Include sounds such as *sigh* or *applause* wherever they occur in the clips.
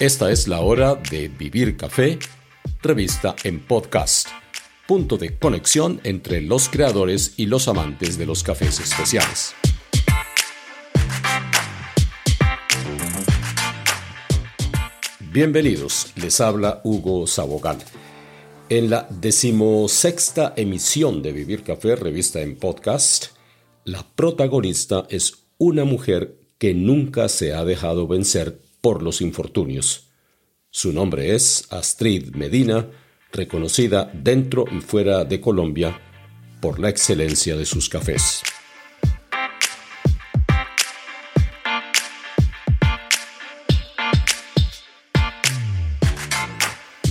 Esta es la hora de Vivir Café, revista en podcast, punto de conexión entre los creadores y los amantes de los cafés especiales. Bienvenidos, les habla Hugo Sabogal. En la decimosexta emisión de Vivir Café, revista en podcast, la protagonista es una mujer que nunca se ha dejado vencer por los infortunios. Su nombre es Astrid Medina, reconocida dentro y fuera de Colombia por la excelencia de sus cafés.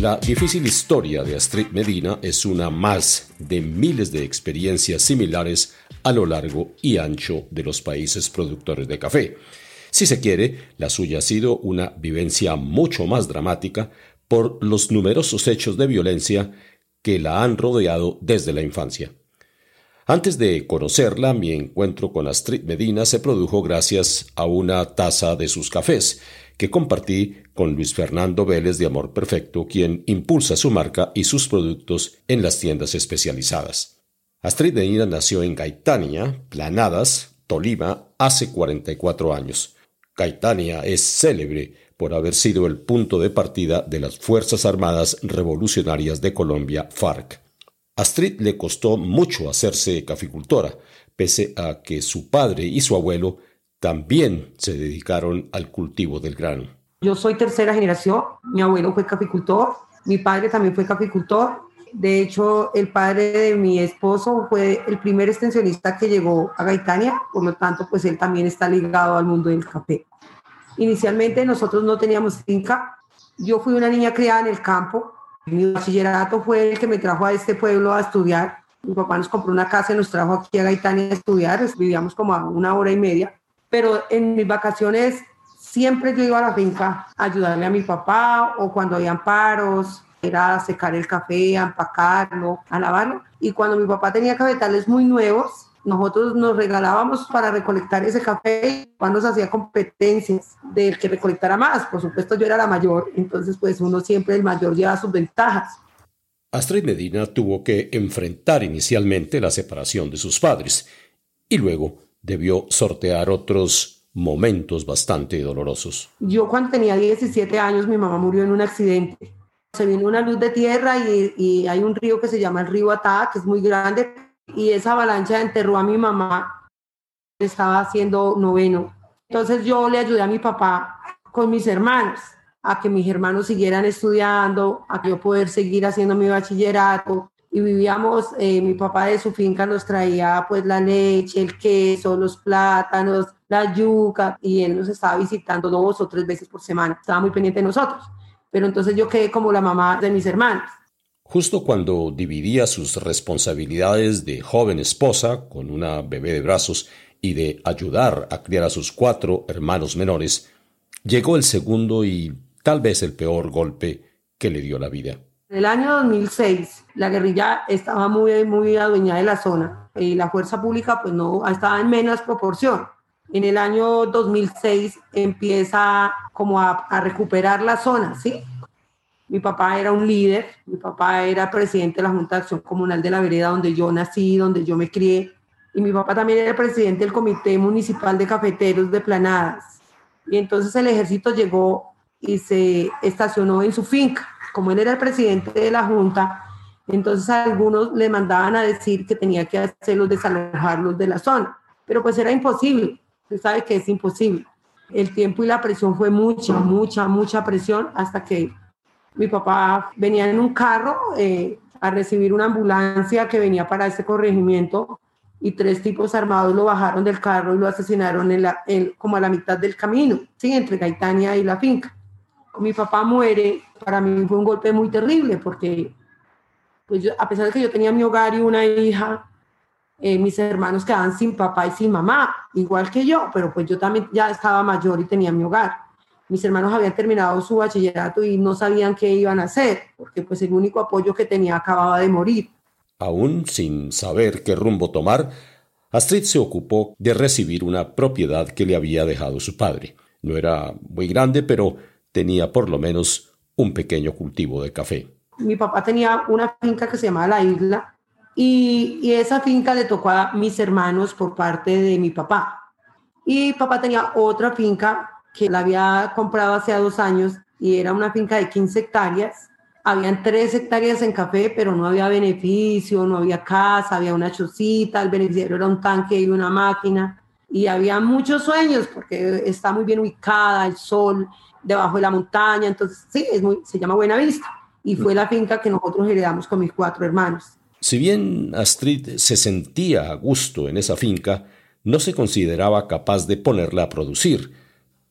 La difícil historia de Astrid Medina es una más de miles de experiencias similares a lo largo y ancho de los países productores de café. Si se quiere, la suya ha sido una vivencia mucho más dramática por los numerosos hechos de violencia que la han rodeado desde la infancia. Antes de conocerla, mi encuentro con Astrid Medina se produjo gracias a una taza de sus cafés, que compartí con Luis Fernando Vélez de Amor Perfecto, quien impulsa su marca y sus productos en las tiendas especializadas. Astrid Medina nació en Gaitania, Planadas, Tolima, hace 44 años. Gaitania es célebre por haber sido el punto de partida de las Fuerzas Armadas Revolucionarias de Colombia, FARC. Astrid le costó mucho hacerse caficultora, pese a que su padre y su abuelo también se dedicaron al cultivo del grano. Yo soy tercera generación, mi abuelo fue caficultor, mi padre también fue caficultor. De hecho, el padre de mi esposo fue el primer extensionista que llegó a Gaitania, por lo tanto, pues él también está ligado al mundo del café. Inicialmente nosotros no teníamos finca, yo fui una niña criada en el campo, mi bachillerato fue el que me trajo a este pueblo a estudiar. Mi papá nos compró una casa y nos trajo aquí a Gaitania a estudiar, vivíamos como a una hora y media pero en mis vacaciones siempre yo iba a la finca a ayudarle a mi papá o cuando habían paros, era a secar el café, a empacarlo, a lavarlo. Y cuando mi papá tenía cafetales muy nuevos, nosotros nos regalábamos para recolectar ese café cuando se hacía competencias del que recolectara más. Por supuesto, yo era la mayor, entonces pues uno siempre el mayor lleva sus ventajas. Astrid Medina tuvo que enfrentar inicialmente la separación de sus padres y luego debió sortear otros momentos bastante dolorosos. Yo cuando tenía 17 años mi mamá murió en un accidente. Se vino una luz de tierra y, hay un río que se llama el río Atá, que es muy grande, y esa avalancha enterró a mi mamá. Estaba haciendo noveno. Entonces yo le ayudé a mi papá con mis hermanos, a que mis hermanos siguieran estudiando, a que yo poder seguir haciendo mi bachillerato y vivíamos, eh, mi papá de su finca nos traía pues la leche, el queso, los plátanos, la yuca y él nos estaba visitando dos o tres veces por semana, estaba muy pendiente de nosotros, pero entonces yo quedé como la mamá de mis hermanos. Justo cuando dividía sus responsabilidades de joven esposa con una bebé de brazos y de ayudar a criar a sus cuatro hermanos menores, llegó el segundo y tal vez el peor golpe que le dio la vida. En el año 2006, la guerrilla estaba muy, muy adueñada de la zona y la fuerza pública pues no estaba en menos proporción. En el año 2006 empieza como a, recuperar la zona, ¿sí? Mi papá era un líder, mi papá era presidente de la Junta de Acción Comunal de la Vereda donde yo nací, donde yo me crié, y mi papá también era presidente del Comité Municipal de Cafeteros de Planadas. Y entonces el ejército llegó y se estacionó en su finca como él era el presidente de la Junta, entonces algunos le mandaban a decir que tenía que hacerlos desalojarlos de la zona, pero pues era imposible, usted sabe que es imposible. El tiempo y la presión fue mucha, mucha, mucha presión hasta que mi papá venía en un carro eh, a recibir una ambulancia que venía para este corregimiento y tres tipos armados lo bajaron del carro y lo asesinaron en la, como a la mitad del camino, ¿sí? entre Gaitania y la finca mi papá muere, para mí fue un golpe muy terrible porque pues a pesar de que yo tenía mi hogar y una hija, eh, mis hermanos quedaban sin papá y sin mamá, igual que yo, pero pues yo también ya estaba mayor y tenía mi hogar. Mis hermanos habían terminado su bachillerato y no sabían qué iban a hacer, porque pues el único apoyo que tenía acababa de morir. Aún sin saber qué rumbo tomar, Astrid se ocupó de recibir una propiedad que le había dejado su padre. No era muy grande, pero tenía por lo menos un pequeño cultivo de café. Mi papá tenía una finca que se llamaba La Isla y, esa finca le tocó a mis hermanos por parte de mi papá. Y papá tenía otra finca que la había comprado hace dos años y era una finca de 15 hectáreas. Habían tres hectáreas en café, pero no había beneficio, no había casa, había una chocita, el beneficiario era un tanque y una máquina. Y había muchos sueños porque está muy bien ubicada, el sol debajo de la montaña, entonces sí, es muy, se llama Buena Vista. Y fue la finca que nosotros heredamos con mis cuatro hermanos. Si bien Astrid se sentía a gusto en esa finca, no se consideraba capaz de ponerla a producir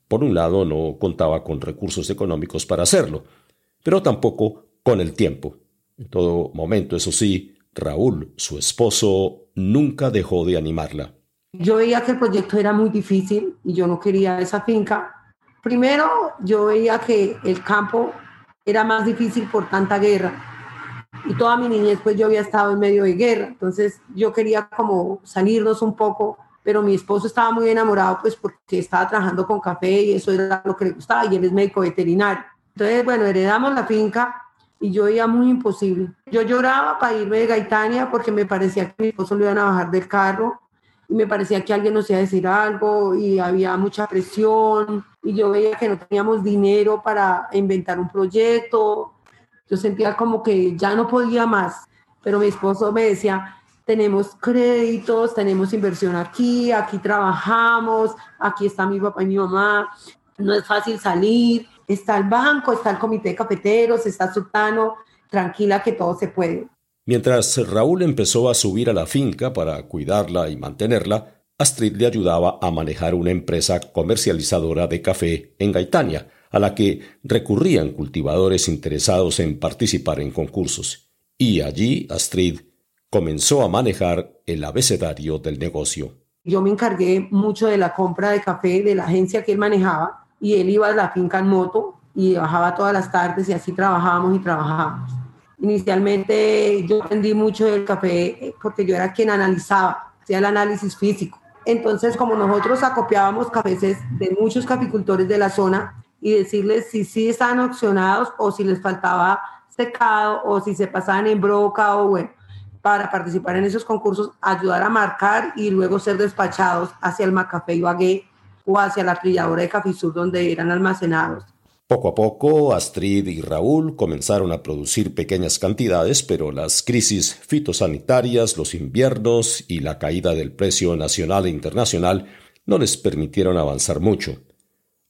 por un lado, no contaba con recursos económicos para hacerlo, pero tampoco con el tiempo. En todo momento, eso sí, Raúl, su esposo, nunca dejó de animarla. Yo veía que el proyecto era muy difícil y yo no quería esa finca. Primero, yo veía que el campo era más difícil por tanta guerra. Y toda mi niñez, pues yo había estado en medio de guerra. Entonces, yo quería como salirnos un poco pero mi esposo estaba muy enamorado pues porque estaba trabajando con café y eso era lo que le gustaba y él es médico veterinario. Entonces, bueno, heredamos la finca y yo veía muy imposible. Yo lloraba para irme de Gaitania porque me parecía que mi esposo lo iban a bajar del carro y me parecía que alguien nos iba a decir algo y había mucha presión y yo veía que no teníamos dinero para inventar un proyecto. Yo sentía como que ya no podía más, pero mi esposo me decía, tenemos créditos, tenemos inversión aquí, aquí trabajamos, aquí está mi papá y mi mamá, no es fácil salir, está el banco, está el comité de cafeteros, está Sultano, tranquila que todo se puede. Mientras Raúl empezó a subir a la finca para cuidarla y mantenerla, Astrid le ayudaba a manejar una empresa comercializadora de café en Gaitania, a la que recurrían cultivadores interesados en participar en concursos. Y allí Astrid comenzó a manejar el abecedario del negocio. Yo me encargué mucho de la compra de café de la agencia que él manejaba y él iba a la finca en moto y bajaba todas las tardes y así trabajábamos y trabajábamos. Inicialmente yo aprendí mucho del café porque yo era quien analizaba, hacía el análisis físico. Entonces, como nosotros acopiábamos cafés de muchos caficultores de la zona y decirles si sí estaban opcionados o si les faltaba secado o si se pasaban en broca o bueno, para participar en esos concursos, ayudar a marcar y luego ser despachados hacia el Macafé Ibagué o hacia la trilladora de Cafisur donde eran almacenados. Poco a poco, Astrid y Raúl comenzaron a producir pequeñas cantidades, pero las crisis fitosanitarias, los inviernos y la caída del precio nacional e internacional no les permitieron avanzar mucho.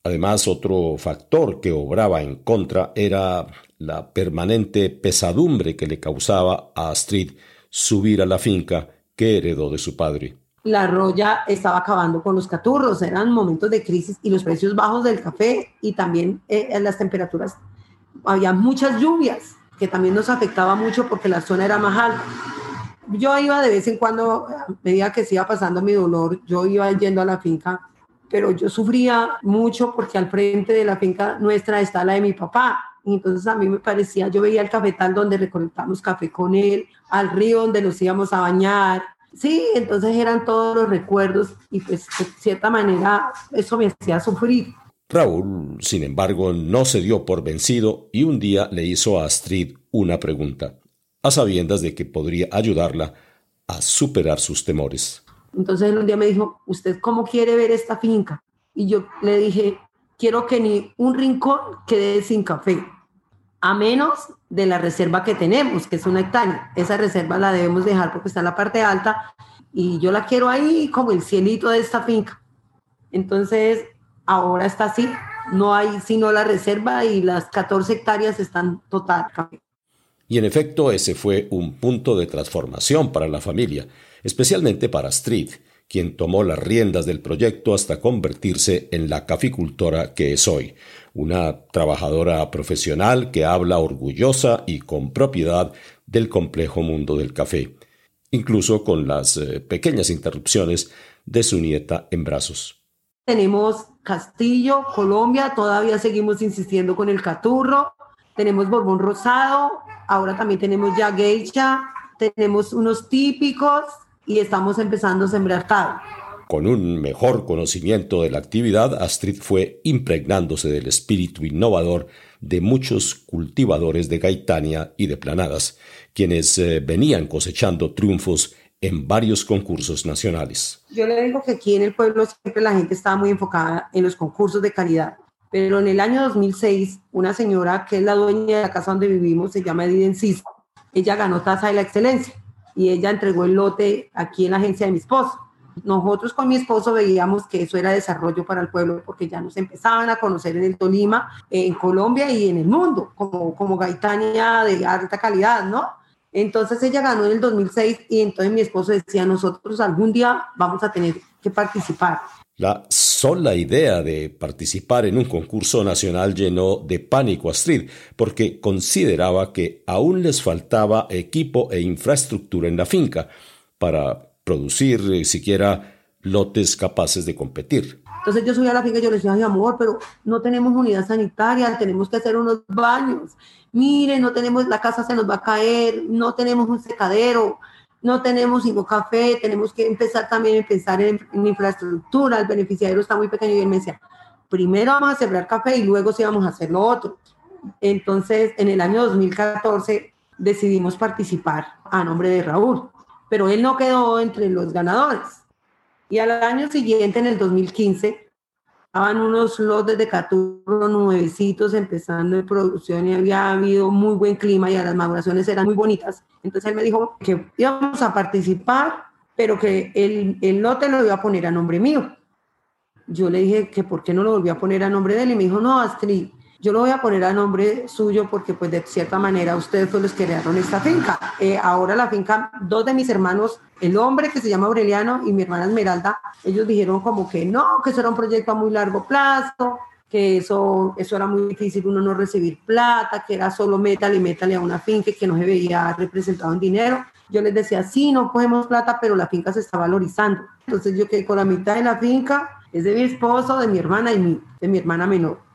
Además, otro factor que obraba en contra era la permanente pesadumbre que le causaba a Astrid subir a la finca que heredó de su padre. La roya estaba acabando con los caturros, eran momentos de crisis y los precios bajos del café y también eh, las temperaturas. Había muchas lluvias que también nos afectaba mucho porque la zona era más alta. Yo iba de vez en cuando, a medida que se iba pasando mi dolor, yo iba yendo a la finca, pero yo sufría mucho porque al frente de la finca nuestra está la de mi papá y entonces a mí me parecía, yo veía el cafetal donde recolectamos café con él, al río donde nos íbamos a bañar. Sí, entonces eran todos los recuerdos y pues de cierta manera eso me hacía sufrir. Raúl, sin embargo, no se dio por vencido y un día le hizo a Astrid una pregunta, a sabiendas de que podría ayudarla a superar sus temores. Entonces un día me dijo, ¿usted cómo quiere ver esta finca? Y yo le dije, quiero que ni un rincón quede sin café a menos de la reserva que tenemos, que es una hectárea. Esa reserva la debemos dejar porque está en la parte alta y yo la quiero ahí como el cielito de esta finca. Entonces, ahora está así, no hay sino la reserva y las 14 hectáreas están total. Y en efecto, ese fue un punto de transformación para la familia, especialmente para Street, quien tomó las riendas del proyecto hasta convertirse en la caficultora que es hoy, una trabajadora profesional que habla orgullosa y con propiedad del complejo mundo del café, incluso con las eh, pequeñas interrupciones de su nieta en brazos. Tenemos Castillo, Colombia, todavía seguimos insistiendo con el caturro, tenemos Borbón Rosado, ahora también tenemos ya Geisha, tenemos unos típicos y estamos empezando a sembrar tal. Con un mejor conocimiento de la actividad, Astrid fue impregnándose del espíritu innovador de muchos cultivadores de gaitania y de planadas, quienes eh, venían cosechando triunfos en varios concursos nacionales. Yo le digo que aquí en el pueblo siempre la gente estaba muy enfocada en los concursos de calidad, pero en el año 2006 una señora que es la dueña de la casa donde vivimos, se llama Edith Enciso, ella ganó Taza de la Excelencia y ella entregó el lote aquí en la agencia de mi esposo nosotros con mi esposo veíamos que eso era desarrollo para el pueblo porque ya nos empezaban a conocer en el Tolima, en Colombia y en el mundo, como, como gaitania de alta calidad, ¿no? Entonces ella ganó en el 2006 y entonces mi esposo decía, nosotros algún día vamos a tener que participar. La sola idea de participar en un concurso nacional llenó de pánico a Astrid, porque consideraba que aún les faltaba equipo e infraestructura en la finca para producir eh, siquiera lotes capaces de competir. Entonces yo subí a la finca y yo le decía, ay amor, pero no tenemos unidad sanitaria, tenemos que hacer unos baños. Mire, no tenemos, la casa se nos va a caer, no tenemos un secadero, no tenemos café, tenemos que empezar también a pensar en, infraestructura, el beneficiario está muy pequeño y él me decía, primero vamos a sembrar café y luego sí vamos a hacer lo otro. Entonces, en el año 2014 decidimos participar a nombre de Raúl pero él no quedó entre los ganadores. Y al año siguiente, en el 2015, estaban unos lotes de caturro nuevecitos empezando en producción y había habido muy buen clima y las maduraciones eran muy bonitas. Entonces él me dijo que íbamos a participar, pero que el, el lote lo iba a poner a nombre mío. Yo le dije que por qué no lo volví a poner a nombre de él y me dijo, no, Astrid, yo lo voy a poner a nombre suyo porque pues de cierta manera ustedes fueron los que crearon esta finca. Eh, ahora la finca, dos de mis hermanos, el hombre que se llama Aureliano y mi hermana Esmeralda, ellos dijeron como que no, que eso era un proyecto a muy largo plazo, que eso, eso era muy difícil uno no recibir plata, que era solo métale métale a una finca que no se veía representado en dinero. Yo les decía, sí, no cogemos plata, pero la finca se está valorizando. Entonces yo quedé con la mitad de la finca, es de mi esposo, de mi hermana y de mi hermana menor.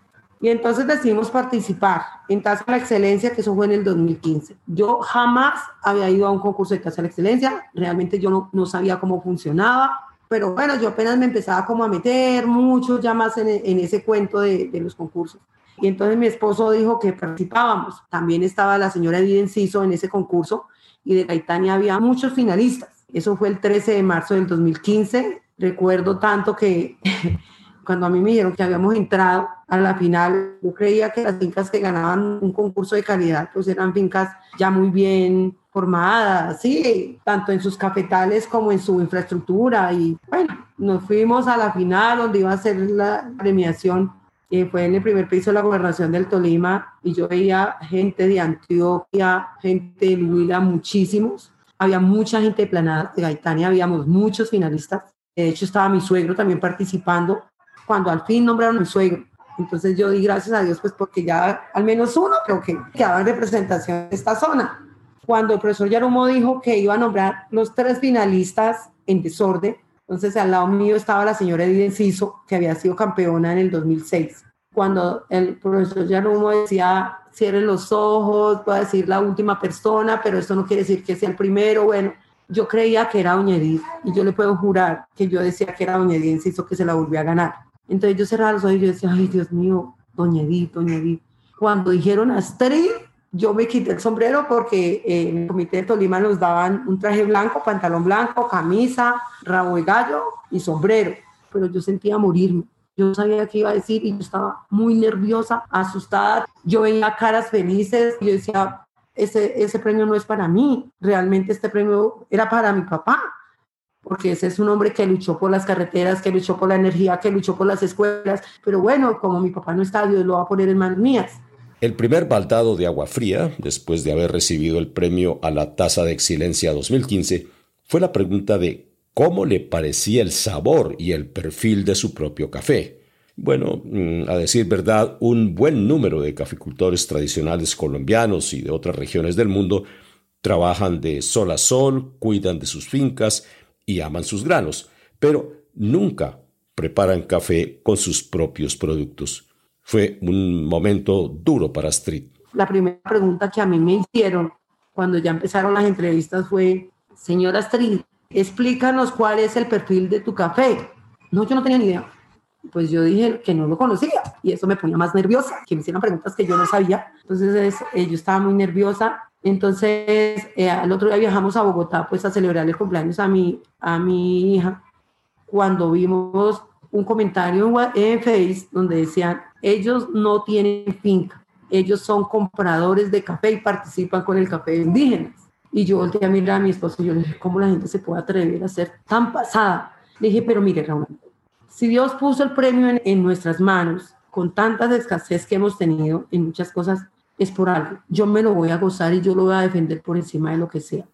Y entonces decidimos participar en Taza a la Excelencia, que eso fue en el 2015. Yo jamás había ido a un concurso de Taza a la Excelencia, realmente yo no, no sabía cómo funcionaba, pero bueno, yo apenas me empezaba como a meter mucho ya más en, en ese cuento de, de, los concursos. Y entonces mi esposo dijo que participábamos. También estaba la señora Edith Enciso en ese concurso y de Gaitania había muchos finalistas. Eso fue el 13 de marzo del 2015. Recuerdo tanto que *laughs* cuando a mí me dijeron que habíamos entrado a la final, yo creía que las fincas que ganaban un concurso de calidad, pues eran fincas ya muy bien formadas, sí, tanto en sus cafetales como en su infraestructura. Y bueno, nos fuimos a la final donde iba a ser la premiación. y fue en el primer piso de la gobernación del Tolima y yo veía gente de Antioquia, gente de Huila, muchísimos. Había mucha gente de de Gaitania, habíamos muchos finalistas. De hecho, estaba mi suegro también participando cuando al fin nombraron a mi suegro. Entonces yo di gracias a Dios, pues porque ya al menos uno creo que quedaba en representación de esta zona. Cuando el profesor Yarumo dijo que iba a nombrar los tres finalistas en desorden, entonces al lado mío estaba la señora Edith Enciso, que había sido campeona en el 2006. Cuando el profesor Yarumo decía, cierren los ojos, voy a decir la última persona, pero esto no quiere decir que sea el primero, bueno, yo creía que era Doña Edith y yo le puedo jurar que yo decía que era Doña Edith Enciso que se la volvió a ganar. Entonces yo cerraba los ojos y yo decía, ay Dios mío, doña Edith, doña Edith. Cuando dijeron Astrid, yo me quité el sombrero porque eh, en el comité de Tolima nos daban un traje blanco, pantalón blanco, camisa, rabo de gallo y sombrero. Pero yo sentía morirme. Yo sabía qué iba a decir y yo estaba muy nerviosa, asustada. Yo veía caras felices y yo decía, ese, ese premio no es para mí, realmente este premio era para mi papá porque ese es un hombre que luchó por las carreteras, que luchó por la energía, que luchó por las escuelas, pero bueno, como mi papá no está, Dios lo va a poner en manos mías. El primer baldado de agua fría, después de haber recibido el premio a la Tasa de Excelencia 2015, fue la pregunta de cómo le parecía el sabor y el perfil de su propio café. Bueno, mm, a decir verdad, un buen número de caficultores tradicionales colombianos y de otras regiones del mundo trabajan de sol a sol, cuidan de sus fincas, y aman sus granos, pero nunca preparan café con sus propios productos. Fue un momento duro para Astrid. La primera pregunta que a mí me hicieron cuando ya empezaron las entrevistas fue, señora Astrid, explícanos cuál es el perfil de tu café. No, yo no tenía ni idea. Pues yo dije que no lo conocía y eso me ponía más nerviosa, que me hicieran preguntas que yo no sabía. Entonces eh, yo estaba muy nerviosa. Entonces eh, al otro día viajamos a Bogotá pues a celebrar el cumpleaños a mi, a mi hija. Cuando vimos un comentario en Face donde decían, ellos no tienen finca, ellos son compradores de café y participan con el café de indígenas. Y yo volteé a mirar a mi esposo y yo le dije, ¿cómo la gente se puede atrever a ser tan pasada? Le dije, pero mire, Raúl, si Dios puso el premio en, en nuestras manos, con tantas escasez que hemos tenido en muchas cosas, es por algo. Yo me lo voy a gozar y yo lo voy a defender por encima de lo que sea.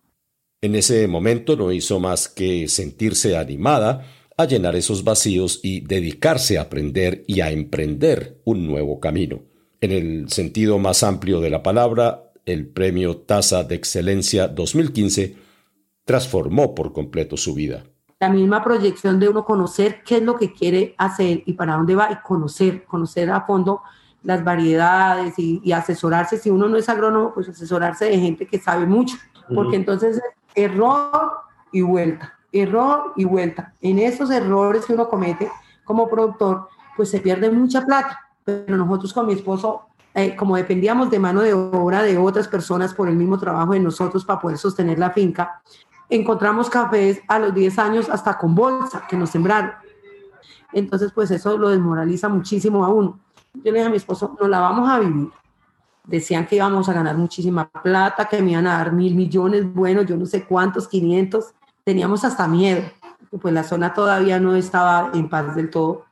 En ese momento no hizo más que sentirse animada a llenar esos vacíos y dedicarse a aprender y a emprender un nuevo camino. En el sentido más amplio de la palabra, el premio Tasa de Excelencia 2015 transformó por completo su vida. La misma proyección de uno conocer qué es lo que quiere hacer y para dónde va y conocer, conocer a fondo las variedades y, asesorarse. Si uno no es agrónomo, pues asesorarse de gente que sabe mucho, porque entonces error y vuelta, error y vuelta. En esos errores que uno comete como productor, pues se pierde mucha plata. Pero nosotros con mi esposo eh, como dependíamos de mano de obra de otras personas por el mismo trabajo de nosotros para poder sostener la finca, encontramos cafés a los 10 años hasta con bolsa que nos sembraron. Entonces, pues eso lo desmoraliza muchísimo a uno. Yo le dije a mi esposo, no la vamos a vivir. Decían que íbamos a ganar muchísima plata, que me iban a dar mil millones, bueno, yo no sé cuántos, 500. Teníamos hasta miedo, pues la zona todavía no estaba en paz del todo.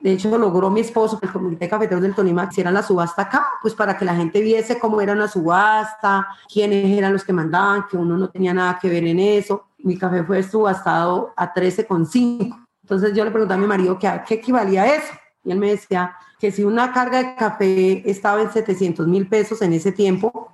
De hecho, logró mi esposo que el Comité Cafetero del Tolima hiciera la subasta acá, pues para que la gente viese cómo era una subasta, quiénes eran los que mandaban, que uno no tenía nada que ver en eso. Mi café fue subastado a 13,5. Entonces yo le pregunté a mi marido que qué equivalía eso. Y él me decía que si una carga de café estaba en 700 mil pesos en ese tiempo,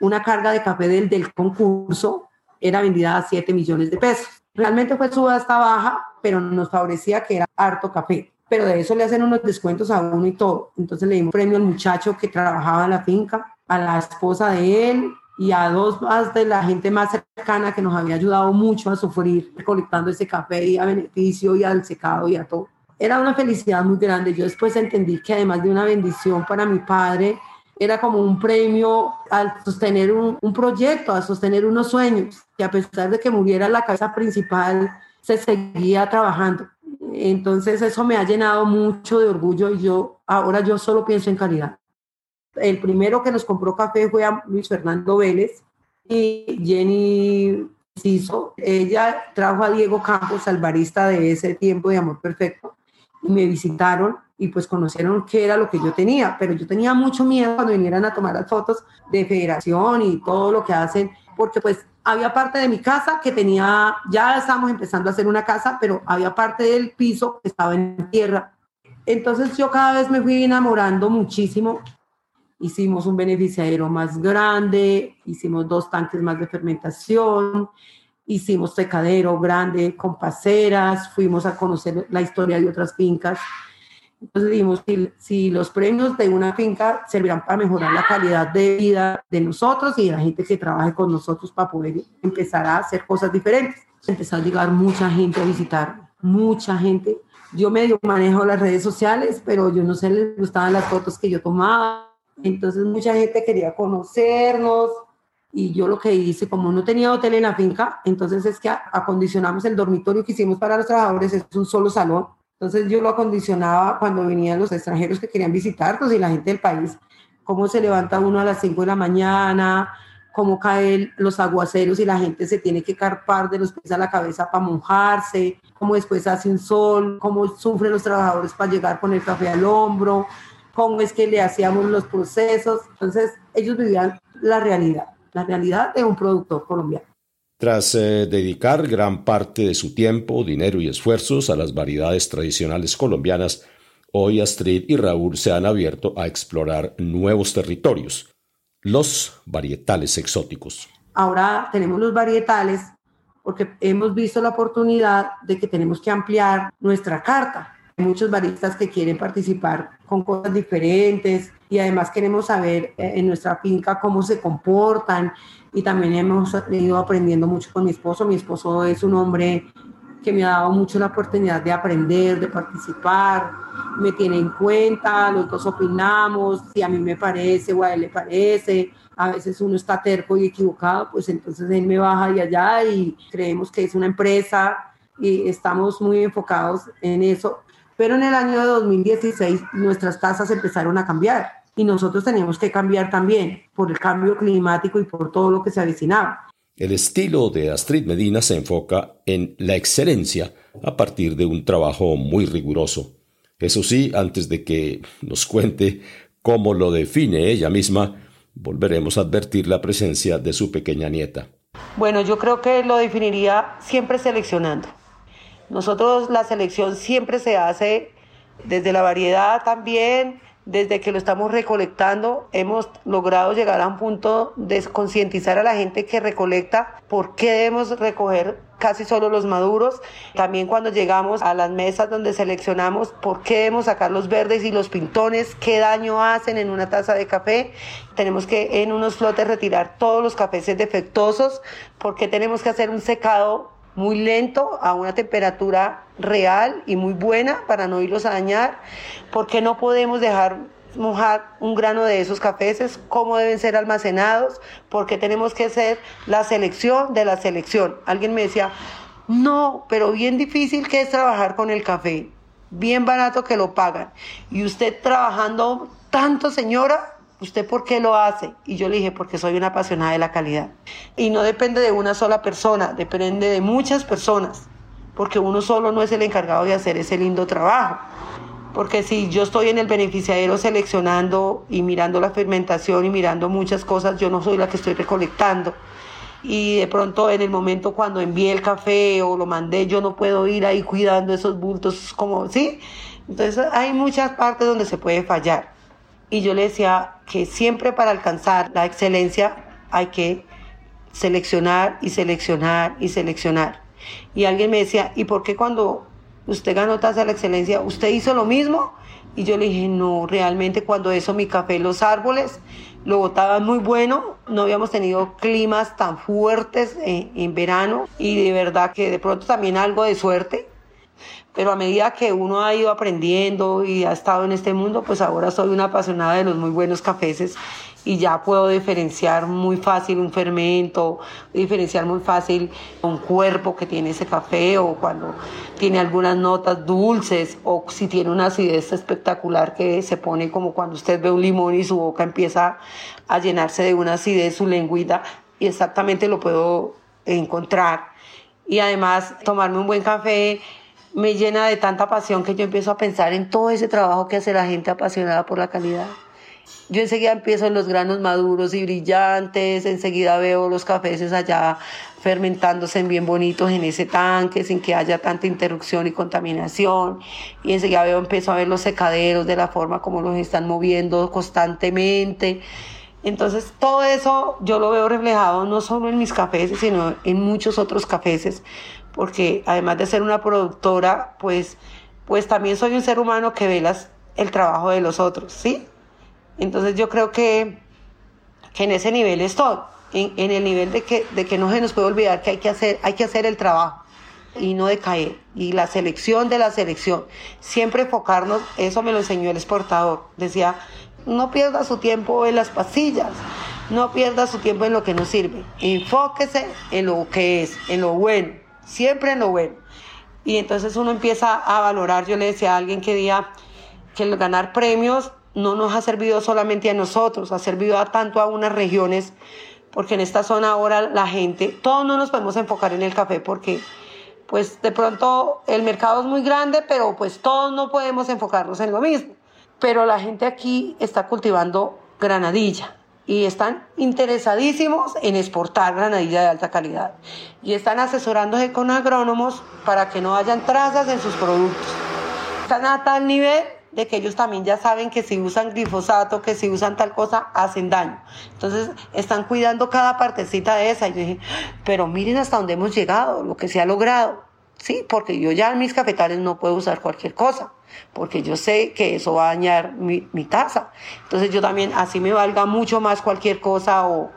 una carga de café del, del concurso era vendida a 7 millones de pesos. Realmente fue subasta baja, pero nos favorecía que era harto café pero de eso le hacen unos descuentos a uno y todo. Entonces le dimos premio al muchacho que trabajaba en la finca, a la esposa de él y a dos más de la gente más cercana que nos había ayudado mucho a sufrir recolectando ese café y a beneficio y al secado y a todo. Era una felicidad muy grande. Yo después entendí que además de una bendición para mi padre, era como un premio al sostener un, un proyecto, a sostener unos sueños, que a pesar de que muriera la cabeza principal, se seguía trabajando. Entonces eso me ha llenado mucho de orgullo y yo ahora yo solo pienso en calidad. El primero que nos compró café fue a Luis Fernando Vélez y Jenny Ciso. Ella trajo a Diego Campos, al barista de ese tiempo de Amor Perfecto, y me visitaron y pues conocieron qué era lo que yo tenía, pero yo tenía mucho miedo cuando vinieran a tomar las fotos de federación y todo lo que hacen, porque pues había parte de mi casa que tenía, ya estábamos empezando a hacer una casa, pero había parte del piso que estaba en tierra. Entonces yo cada vez me fui enamorando muchísimo. Hicimos un beneficiario más grande, hicimos dos tanques más de fermentación, hicimos secadero grande con paseras, fuimos a conocer la historia de otras fincas entonces dijimos, si, si, los premios de una finca servirán para mejorar la calidad de vida de nosotros y de la gente que trabaje con nosotros para poder empezar a hacer cosas diferentes. Empezó a llegar mucha gente a visitar, mucha gente. Yo medio manejo las redes sociales, pero yo no sé, les gustaban las fotos que yo tomaba. Entonces mucha gente quería conocernos y yo lo que hice, como no tenía hotel en la finca, entonces es que acondicionamos el dormitorio que hicimos para los trabajadores, es un solo salón entonces yo lo acondicionaba cuando venían los extranjeros que querían visitarnos y la gente del país, cómo se levanta uno a las 5 de la mañana, cómo caen los aguaceros y la gente se tiene que carpar de los pies a la cabeza para mojarse, cómo después hace un sol, cómo sufren los trabajadores para llegar con el café al hombro, cómo es que le hacíamos los procesos. Entonces ellos vivían la realidad, la realidad de un productor colombiano. Tras eh, dedicar gran parte de su tiempo, dinero y esfuerzos a las variedades tradicionales colombianas, hoy Astrid y Raúl se han abierto a explorar nuevos territorios, los varietales exóticos. Ahora tenemos los varietales porque hemos visto la oportunidad de que tenemos que ampliar nuestra carta. muchos baristas que quieren participar con cosas diferentes y además queremos saber eh, en nuestra finca cómo se comportan y también hemos ido aprendiendo mucho con mi esposo. Mi esposo es un hombre que me ha dado mucho la oportunidad de aprender, de participar, me tiene en cuenta, los dos opinamos, si a mí me parece o a él le parece, a veces uno está terco y equivocado, pues entonces él me baja de allá y creemos que es una empresa y estamos muy enfocados en eso. Pero en el año 2016 nuestras tasas empezaron a cambiar y nosotros teníamos que cambiar también por el cambio climático y por todo lo que se avecinaba. El estilo de Astrid Medina se enfoca en la excelencia a partir de un trabajo muy riguroso. Eso sí, antes de que nos cuente cómo lo define ella misma, volveremos a advertir la presencia de su pequeña nieta. Bueno, yo creo que lo definiría siempre seleccionando. Nosotros la selección siempre se hace desde la variedad también, desde que lo estamos recolectando, hemos logrado llegar a un punto de concientizar a la gente que recolecta por qué debemos recoger casi solo los maduros. También cuando llegamos a las mesas donde seleccionamos por qué debemos sacar los verdes y los pintones, qué daño hacen en una taza de café. Tenemos que en unos flotes retirar todos los cafés defectuosos porque tenemos que hacer un secado muy lento a una temperatura real y muy buena para no irlos a dañar, porque no podemos dejar mojar un grano de esos cafés, cómo deben ser almacenados, porque tenemos que hacer la selección de la selección. Alguien me decía, no, pero bien difícil que es trabajar con el café, bien barato que lo pagan. Y usted trabajando tanto, señora, ¿usted por qué lo hace? Y yo le dije, porque soy una apasionada de la calidad. Y no depende de una sola persona, depende de muchas personas, porque uno solo no es el encargado de hacer ese lindo trabajo. Porque si yo estoy en el beneficiario seleccionando y mirando la fermentación y mirando muchas cosas, yo no soy la que estoy recolectando. Y de pronto en el momento cuando envié el café o lo mandé, yo no puedo ir ahí cuidando esos bultos como, ¿sí? Entonces hay muchas partes donde se puede fallar. Y yo le decía que siempre para alcanzar la excelencia hay que seleccionar y seleccionar y seleccionar. Y alguien me decía, ¿y por qué cuando usted ganó tasa de la excelencia, usted hizo lo mismo? Y yo le dije, no, realmente cuando eso mi café, los árboles lo botaban muy bueno, no habíamos tenido climas tan fuertes en, en verano y de verdad que de pronto también algo de suerte, pero a medida que uno ha ido aprendiendo y ha estado en este mundo, pues ahora soy una apasionada de los muy buenos cafés y ya puedo diferenciar muy fácil un fermento, diferenciar muy fácil un cuerpo que tiene ese café o cuando tiene algunas notas dulces o si tiene una acidez espectacular que se pone como cuando usted ve un limón y su boca empieza a llenarse de una acidez, su lengüita, y exactamente lo puedo encontrar. Y además tomarme un buen café me llena de tanta pasión que yo empiezo a pensar en todo ese trabajo que hace la gente apasionada por la calidad. Yo enseguida empiezo en los granos maduros y brillantes, enseguida veo los cafés allá fermentándose bien bonitos en ese tanque sin que haya tanta interrupción y contaminación. Y enseguida veo, empiezo a ver los secaderos de la forma como los están moviendo constantemente. Entonces todo eso yo lo veo reflejado no solo en mis cafés, sino en muchos otros cafés porque además de ser una productora, pues, pues también soy un ser humano que ve el trabajo de los otros, ¿sí? Entonces yo creo que, que en ese nivel estoy, en, en, el nivel de que, de que no se nos puede olvidar que hay que hacer, hay que hacer el trabajo y no decaer. Y la selección de la selección, siempre enfocarnos, eso me lo enseñó el exportador, decía, no pierda su tiempo en las pasillas, no pierda su tiempo en lo que no sirve, enfóquese en lo que es, en lo bueno siempre en lo bueno. Y entonces uno empieza a valorar, yo le decía a alguien que día que el ganar premios no nos ha servido solamente a nosotros, ha servido a tanto a unas regiones, porque en esta zona ahora la gente, todos no nos podemos enfocar en el café porque pues de pronto el mercado es muy grande, pero pues todos no podemos enfocarnos en lo mismo. Pero la gente aquí está cultivando granadilla, y están interesadísimos en exportar granadilla de alta calidad y están asesorándose con agrónomos para que no hayan trazas en sus productos. Están a tal nivel de que ellos también ya saben que si usan glifosato, que si usan tal cosa, hacen daño. Entonces están cuidando cada partecita de esa. Y yo dije, pero miren hasta dónde hemos llegado, lo que se ha logrado. ¿Sí? Porque yo ya en mis cafetales no puedo usar cualquier cosa, porque yo sé que eso va a dañar mi, taza. Entonces yo también, así me valga mucho más cualquier cosa o,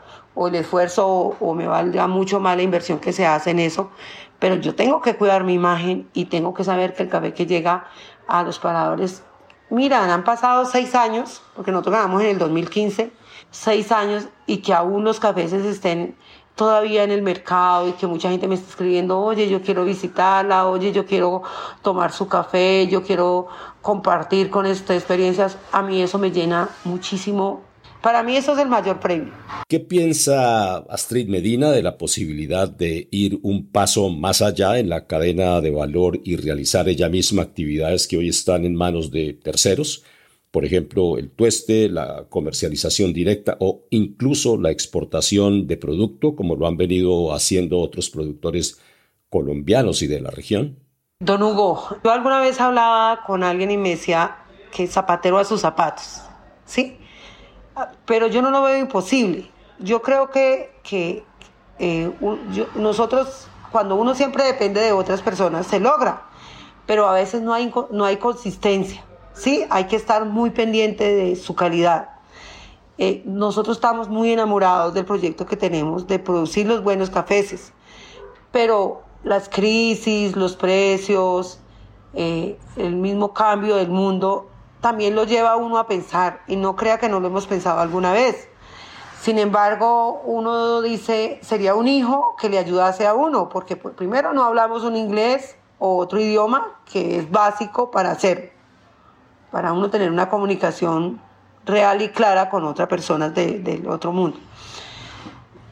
el esfuerzo o, o, me valga mucho más la inversión que se hace en eso, pero yo tengo que cuidar mi imagen y tengo que saber que el café que llega a los paradores, mira, han pasado seis años, porque nosotros ganamos en el 2015, seis años y que aún los cafés estén todavía en el mercado y que mucha gente me está escribiendo, oye, yo quiero visitarla, oye, yo quiero tomar su café, yo quiero compartir con estas experiencias, a mí eso me llena muchísimo. Para mí eso es el mayor premio. ¿Qué piensa Astrid Medina de la posibilidad de ir un paso más allá en la cadena de valor y realizar ella misma actividades que hoy están en manos de terceros? Por ejemplo, el tueste, la comercialización directa o incluso la exportación de producto, como lo han venido haciendo otros productores colombianos y de la región? Don Hugo, yo alguna vez hablaba con alguien y me decía que zapatero a sus zapatos, ¿sí? Pero yo no lo veo imposible. Yo creo que, que eh, nosotros, cuando uno siempre depende de otras personas, se logra, pero a veces no hay, no hay consistencia. Sí, hay que estar muy pendiente de su calidad. Eh, nosotros estamos muy enamorados del proyecto que tenemos de producir los buenos cafés, pero las crisis, los precios, eh, el mismo cambio del mundo también lo lleva a uno a pensar y no crea que no lo hemos pensado alguna vez. Sin embargo, uno dice, sería un hijo que le ayudase a uno, porque pues, primero no hablamos un inglés o otro idioma que es básico para hacer para uno tener una comunicación real y clara con otras personas del otro mundo.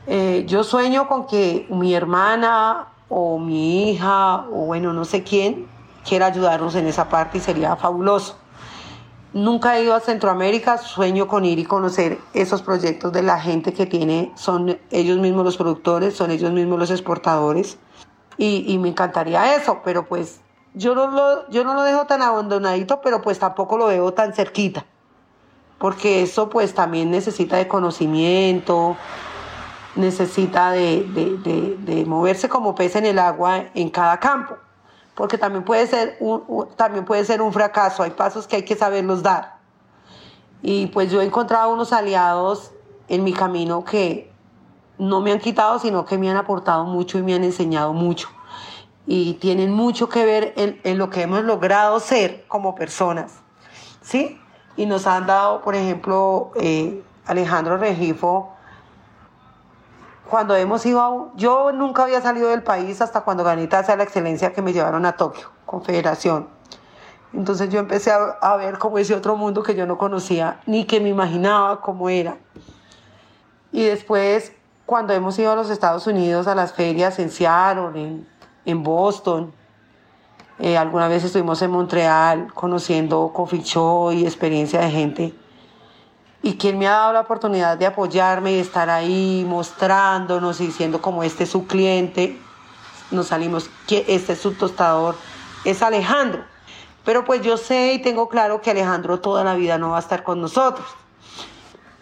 Eh, yo sueño con que mi hermana o mi hija o bueno, no sé quién quiera ayudarnos en esa parte y sería fabuloso. Nunca he ido a Centroamérica, sueño con ir y conocer esos proyectos de la gente que tiene, son ellos mismos los productores, son ellos mismos los exportadores y, y me encantaría eso, pero pues yo no, lo, yo no lo dejo tan abandonadito, pero pues tampoco lo veo tan cerquita, porque eso pues también necesita de conocimiento, necesita de, moverse como pez en el agua en cada campo, porque también puede, ser un, también puede ser un fracaso, hay pasos que hay que saberlos dar. Y pues yo he encontrado unos aliados en mi camino que no me han quitado, sino que me han aportado mucho y me han enseñado mucho y tienen mucho que ver en, lo que hemos logrado ser como personas, ¿sí? Y nos han dado, por ejemplo, eh, Alejandro Regifo, cuando hemos ido a... Yo nunca había salido del país hasta cuando gané la Excelencia que me llevaron a Tokio, Confederación. Entonces yo empecé a, a, ver como ese otro mundo que yo no conocía, ni que me imaginaba cómo era. Y después, cuando hemos ido a los Estados Unidos, a las ferias en Seattle, en en Boston. Eh, alguna vez estuvimos en Montreal conociendo coffee show y experiencia de gente. Y quien me ha dado la oportunidad de apoyarme y estar ahí mostrándonos y diciendo como este es su cliente, nos salimos que este es su tostador, es Alejandro. Pero pues yo sé y tengo claro que Alejandro toda la vida no va a estar con nosotros.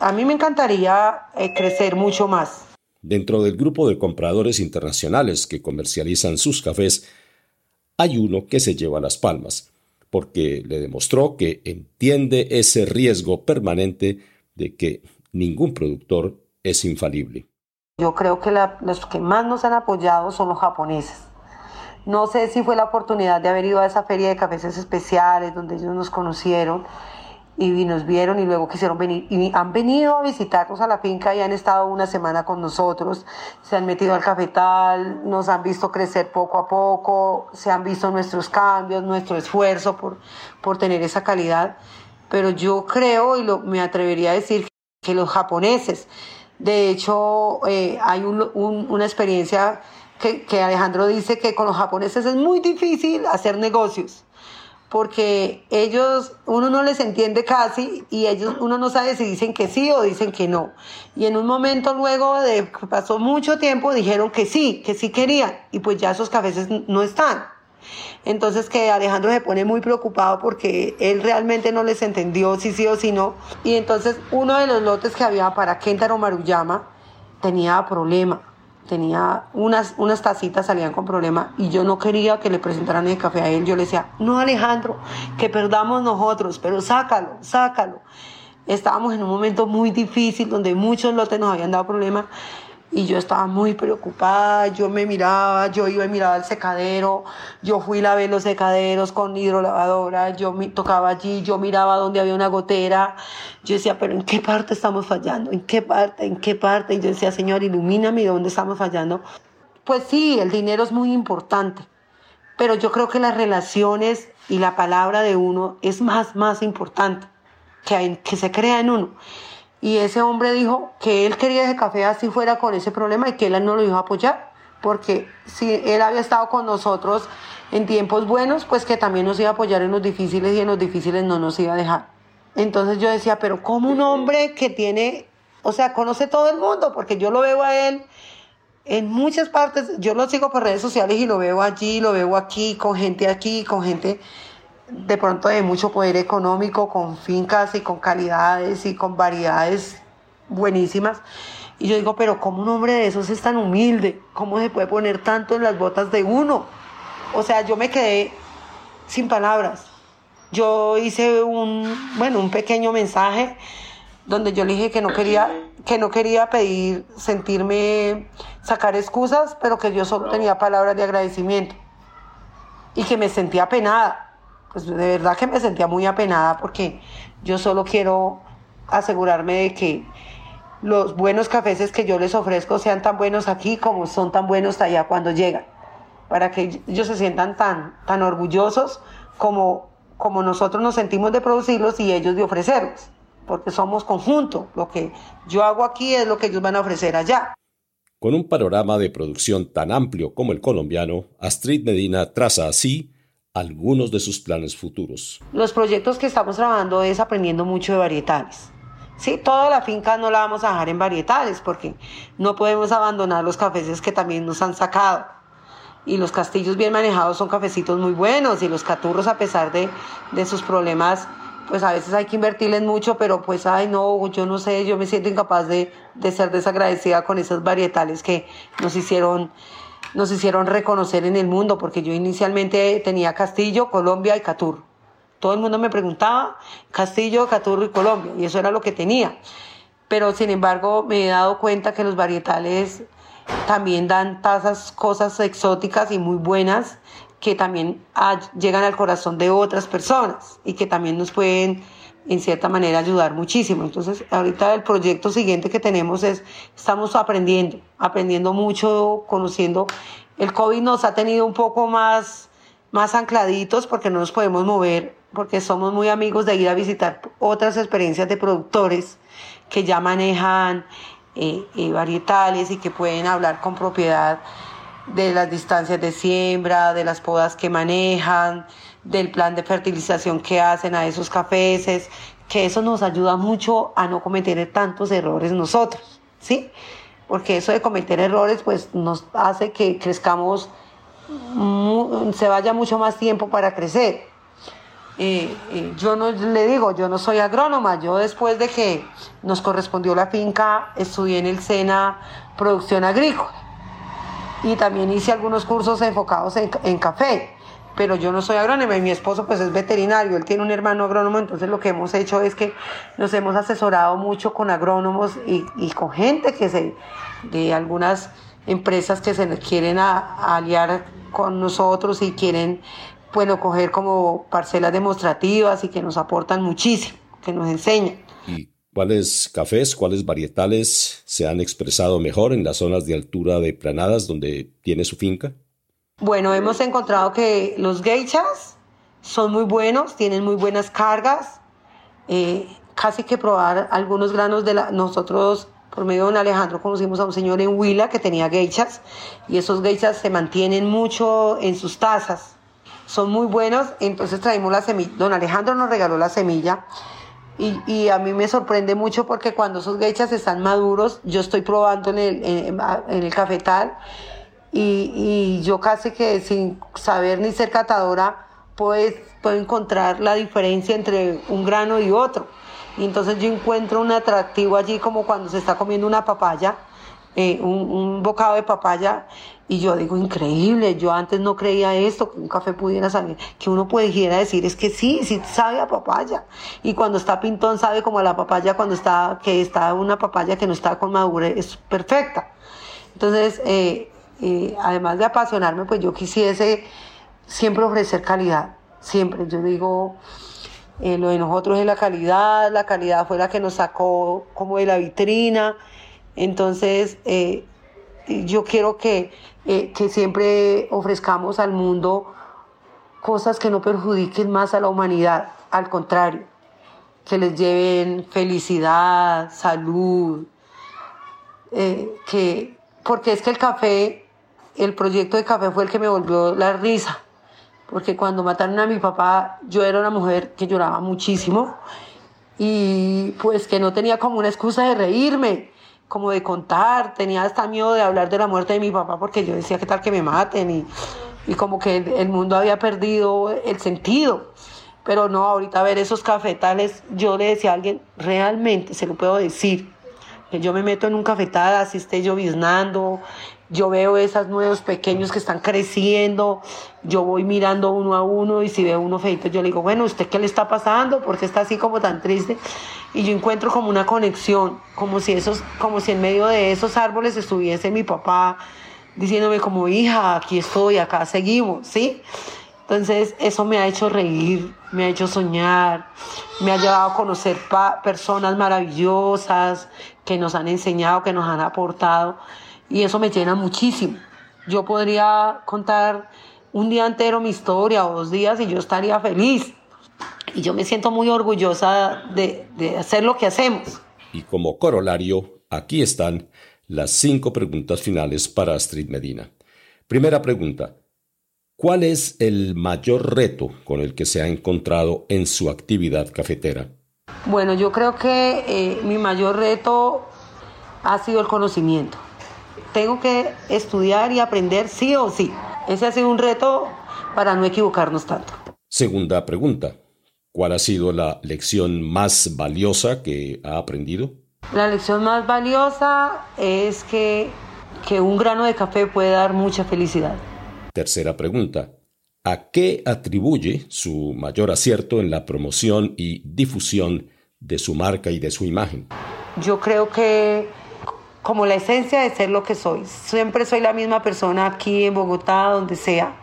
A mí me encantaría eh, crecer mucho más. Dentro del grupo de compradores internacionales que comercializan sus cafés, hay uno que se lleva las palmas, porque le demostró que entiende ese riesgo permanente de que ningún productor es infalible. Yo creo que los que más nos han apoyado son los japoneses. No sé si fue la oportunidad de haber ido a esa feria de cafés especiales donde ellos nos conocieron y nos vieron y luego quisieron venir. Y han venido a visitarnos a la finca y han estado una semana con nosotros, se han metido al cafetal, nos han visto crecer poco a poco, se han visto nuestros cambios, nuestro esfuerzo por, por tener esa calidad, pero yo creo y lo, me atrevería a decir que los japoneses, de hecho eh, hay un, una experiencia que, que Alejandro dice que con los japoneses es muy difícil hacer negocios porque ellos, uno no les entiende casi y ellos, uno no sabe si dicen que sí o dicen que no. Y en un momento luego de pasó mucho tiempo dijeron que sí, que sí querían y pues ya esos cafés no están. Entonces que Alejandro se pone muy preocupado porque él realmente no les entendió si sí o si no. Y entonces uno de los lotes que había para Kentaro Maruyama tenía problema tenía unas, unas tacitas, salían con problema y yo no quería que le presentaran el café a él. Yo le decía, no Alejandro, que perdamos nosotros, pero sácalo, sácalo. Estábamos en un momento muy difícil donde muchos lotes nos habían dado problemas y yo estaba muy preocupada, yo me miraba, yo iba y miraba el secadero, yo fui y lavé los secaderos con hidrolavadora, yo me tocaba allí, yo miraba donde había una gotera, yo decía, pero ¿en qué parte estamos fallando? ¿En qué parte? ¿En qué parte? Y yo decía, Señor, ilumíname dónde estamos fallando. Pues sí, el dinero es muy importante, pero yo creo que las relaciones y la palabra de uno es más, más importante que, que se crea en uno. Y ese hombre dijo que él quería ese café así fuera con ese problema y que él no lo iba a apoyar, porque si él había estado con nosotros en tiempos buenos, pues que también nos iba a apoyar en los difíciles y en los difíciles no nos iba a dejar. Entonces yo decía, pero como un hombre que tiene, o sea, conoce todo el mundo, porque yo lo veo a él en muchas partes, yo lo sigo por redes sociales y lo veo allí, lo veo aquí, con gente aquí, con gente de pronto de mucho poder económico, con fincas y con calidades y con variedades buenísimas. Y yo digo, pero ¿cómo un hombre de esos es tan humilde? ¿Cómo se puede poner tanto en las botas de uno? O sea, yo me quedé sin palabras. Yo hice un, bueno, un pequeño mensaje donde yo le dije que no quería, que no quería pedir, sentirme, sacar excusas, pero que yo solo tenía palabras de agradecimiento y que me sentía penada pues de verdad que me sentía muy apenada porque yo solo quiero asegurarme de que los buenos cafés que yo les ofrezco sean tan buenos aquí como son tan buenos allá cuando llegan, para que ellos se sientan tan, tan orgullosos como, como nosotros nos sentimos de producirlos y ellos de ofrecerlos, porque somos conjunto, lo que yo hago aquí es lo que ellos van a ofrecer allá. Con un panorama de producción tan amplio como el colombiano, Astrid Medina traza así algunos de sus planes futuros. Los proyectos que estamos trabajando es aprendiendo mucho de varietales. Sí, toda la finca no la vamos a dejar en varietales porque no podemos abandonar los cafés que también nos han sacado. Y los castillos bien manejados son cafecitos muy buenos y los caturros a pesar de, de sus problemas, pues a veces hay que invertirles mucho, pero pues, ay no, yo no sé, yo me siento incapaz de, de ser desagradecida con esos varietales que nos hicieron nos hicieron reconocer en el mundo, porque yo inicialmente tenía Castillo, Colombia y Catur. Todo el mundo me preguntaba Castillo, Caturro y Colombia, y eso era lo que tenía. Pero sin embargo me he dado cuenta que los varietales también dan tasas, cosas exóticas y muy buenas que también llegan al corazón de otras personas y que también nos pueden en cierta manera ayudar muchísimo. Entonces, ahorita el proyecto siguiente que tenemos es, estamos aprendiendo, aprendiendo mucho, conociendo. El COVID nos ha tenido un poco más, más ancladitos porque no nos podemos mover, porque somos muy amigos de ir a visitar otras experiencias de productores que ya manejan eh, eh, varietales y que pueden hablar con propiedad de las distancias de siembra, de las podas que manejan, del plan de fertilización que hacen a esos cafés, que eso nos ayuda mucho a no cometer tantos errores nosotros, ¿sí? Porque eso de cometer errores pues nos hace que crezcamos, se vaya mucho más tiempo para crecer. Eh, eh, yo no le digo, yo no soy agrónoma, yo después de que nos correspondió la finca, estudié en el SENA Producción Agrícola y también hice algunos cursos enfocados en café pero yo no soy agrónomo y mi esposo pues es veterinario, él tiene un hermano agrónomo, entonces lo que hemos hecho es que nos hemos asesorado mucho con agrónomos y, y con gente que se, de algunas empresas que se quieren aliar con nosotros y quieren, bueno, coger como parcelas demostrativas y que nos aportan muchísimo, que nos enseñan. ¿Y cuáles cafés, cuáles varietales se han expresado mejor en las zonas de altura de planadas donde tiene su finca? Bueno, hemos encontrado que los geishas son muy buenos, tienen muy buenas cargas. Eh, casi que probar algunos granos de la... Nosotros, por medio de don Alejandro, conocimos a un señor en Huila que tenía geishas y esos geishas se mantienen mucho en sus tazas. Son muy buenos, entonces traímos la semilla. Don Alejandro nos regaló la semilla. Y, y, a mí me sorprende mucho porque cuando esos geishas están maduros, yo estoy probando en el, en, en el cafetal y, yo casi que sin saber ni ser catadora pues, puedo encontrar la diferencia entre un grano y otro. Y entonces yo encuentro un atractivo allí como cuando se está comiendo una papaya eh, un, bocado de papaya y yo digo, increíble, yo antes no creía esto, que un café pudiera salir, que uno pudiera decir, es que sí, sí sabe a papaya. Y cuando está pintón sabe como a la papaya cuando está, que está una papaya que no está con madurez, es perfecta. Entonces, eh, eh, además de apasionarme, pues yo quisiese siempre ofrecer calidad, siempre. Yo digo, lo de nosotros es la calidad, la calidad fue la que nos sacó como de la vitrina. Entonces, yo quiero que, eh, que siempre ofrezcamos al mundo cosas que no perjudiquen más a la humanidad, al contrario, que les lleven felicidad, salud, eh, que, porque es que el café, el proyecto de café fue el que me volvió la risa, porque cuando mataron a mi papá yo era una mujer que lloraba muchísimo y pues que no tenía como una excusa de reírme como de contar, tenía hasta miedo de hablar de la muerte de mi papá porque yo decía que tal que me maten y, y como que el, mundo había perdido el sentido. Pero no, ahorita ver esos cafetales, yo le decía a alguien, realmente se lo puedo decir, que yo me meto en un cafetal, así esté lloviznando, yo veo esos nuevos pequeños que están creciendo, yo voy mirando uno a uno y si veo uno feito, yo le digo, bueno, ¿usted qué le está pasando? ¿Por qué está así como tan triste? Y yo encuentro como una conexión, como si, esos, como si en medio de esos árboles estuviese mi papá diciéndome como, hija, aquí estoy, acá seguimos, ¿sí? Entonces eso me ha hecho reír, me ha hecho soñar, me ha llevado a conocer personas maravillosas que nos han enseñado, que nos han aportado y eso me llena muchísimo. Yo podría contar un día entero mi historia o dos días y yo estaría feliz. Y yo me siento muy orgullosa de, de hacer lo que hacemos. Y como corolario, aquí están las cinco preguntas finales para Astrid Medina. Primera pregunta. ¿Cuál es el mayor reto con el que se ha encontrado en su actividad cafetera? Bueno, yo creo que eh, mi mayor reto ha sido el conocimiento tengo que estudiar y aprender sí o sí. Ese ha sido un reto para no equivocarnos tanto. Segunda pregunta. ¿Cuál ha sido la lección más valiosa que ha aprendido? La lección más valiosa es que, que un grano de café puede dar mucha felicidad. Tercera pregunta. ¿A qué atribuye su mayor acierto en la promoción y difusión de su marca y de su imagen? Yo creo que como la esencia de ser lo que soy. Siempre soy la misma persona aquí en Bogotá, donde sea,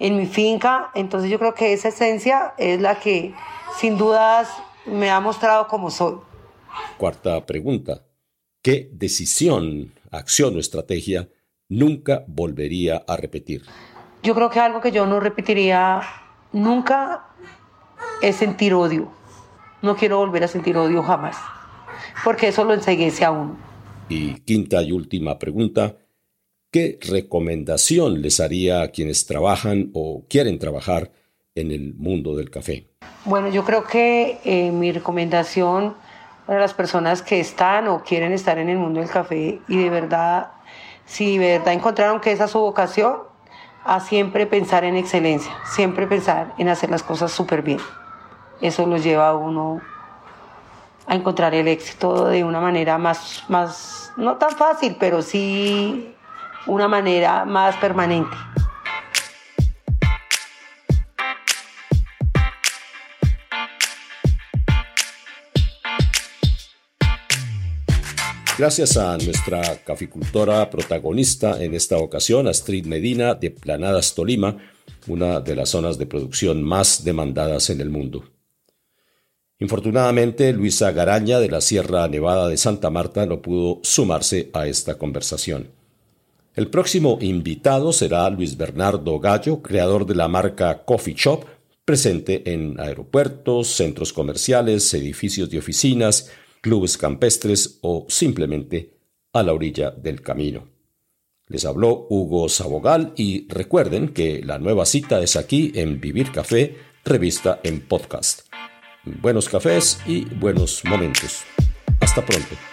en mi finca. Entonces yo creo que esa esencia es la que sin dudas me ha mostrado como soy. Cuarta pregunta. ¿Qué decisión, acción o estrategia nunca volvería a repetir? Yo creo que algo que yo no repetiría nunca es sentir odio. No quiero volver a sentir odio jamás, porque eso lo enseguece a uno. Y quinta y última pregunta, ¿qué recomendación les haría a quienes trabajan o quieren trabajar en el mundo del café? Bueno, yo creo que eh, mi recomendación para las personas que están o quieren estar en el mundo del café y de verdad, si de verdad encontraron que esa es su vocación, a siempre pensar en excelencia, siempre pensar en hacer las cosas súper bien. Eso los lleva a uno a encontrar el éxito de una manera más, más no tan fácil, pero sí una manera más permanente. Gracias a nuestra caficultora protagonista en esta ocasión, Astrid Medina de Planadas Tolima, una de las zonas de producción más demandadas en el mundo. Infortunadamente, Luisa Garaña de la Sierra Nevada de Santa Marta no pudo sumarse a esta conversación. El próximo invitado será Luis Bernardo Gallo, creador de la marca Coffee Shop, presente en aeropuertos, centros comerciales, edificios de oficinas, clubes campestres o simplemente a la orilla del camino. Les habló Hugo Sabogal y recuerden que la nueva cita es aquí en Vivir Café, revista en podcast buenos cafés y buenos momentos. Hasta pronto.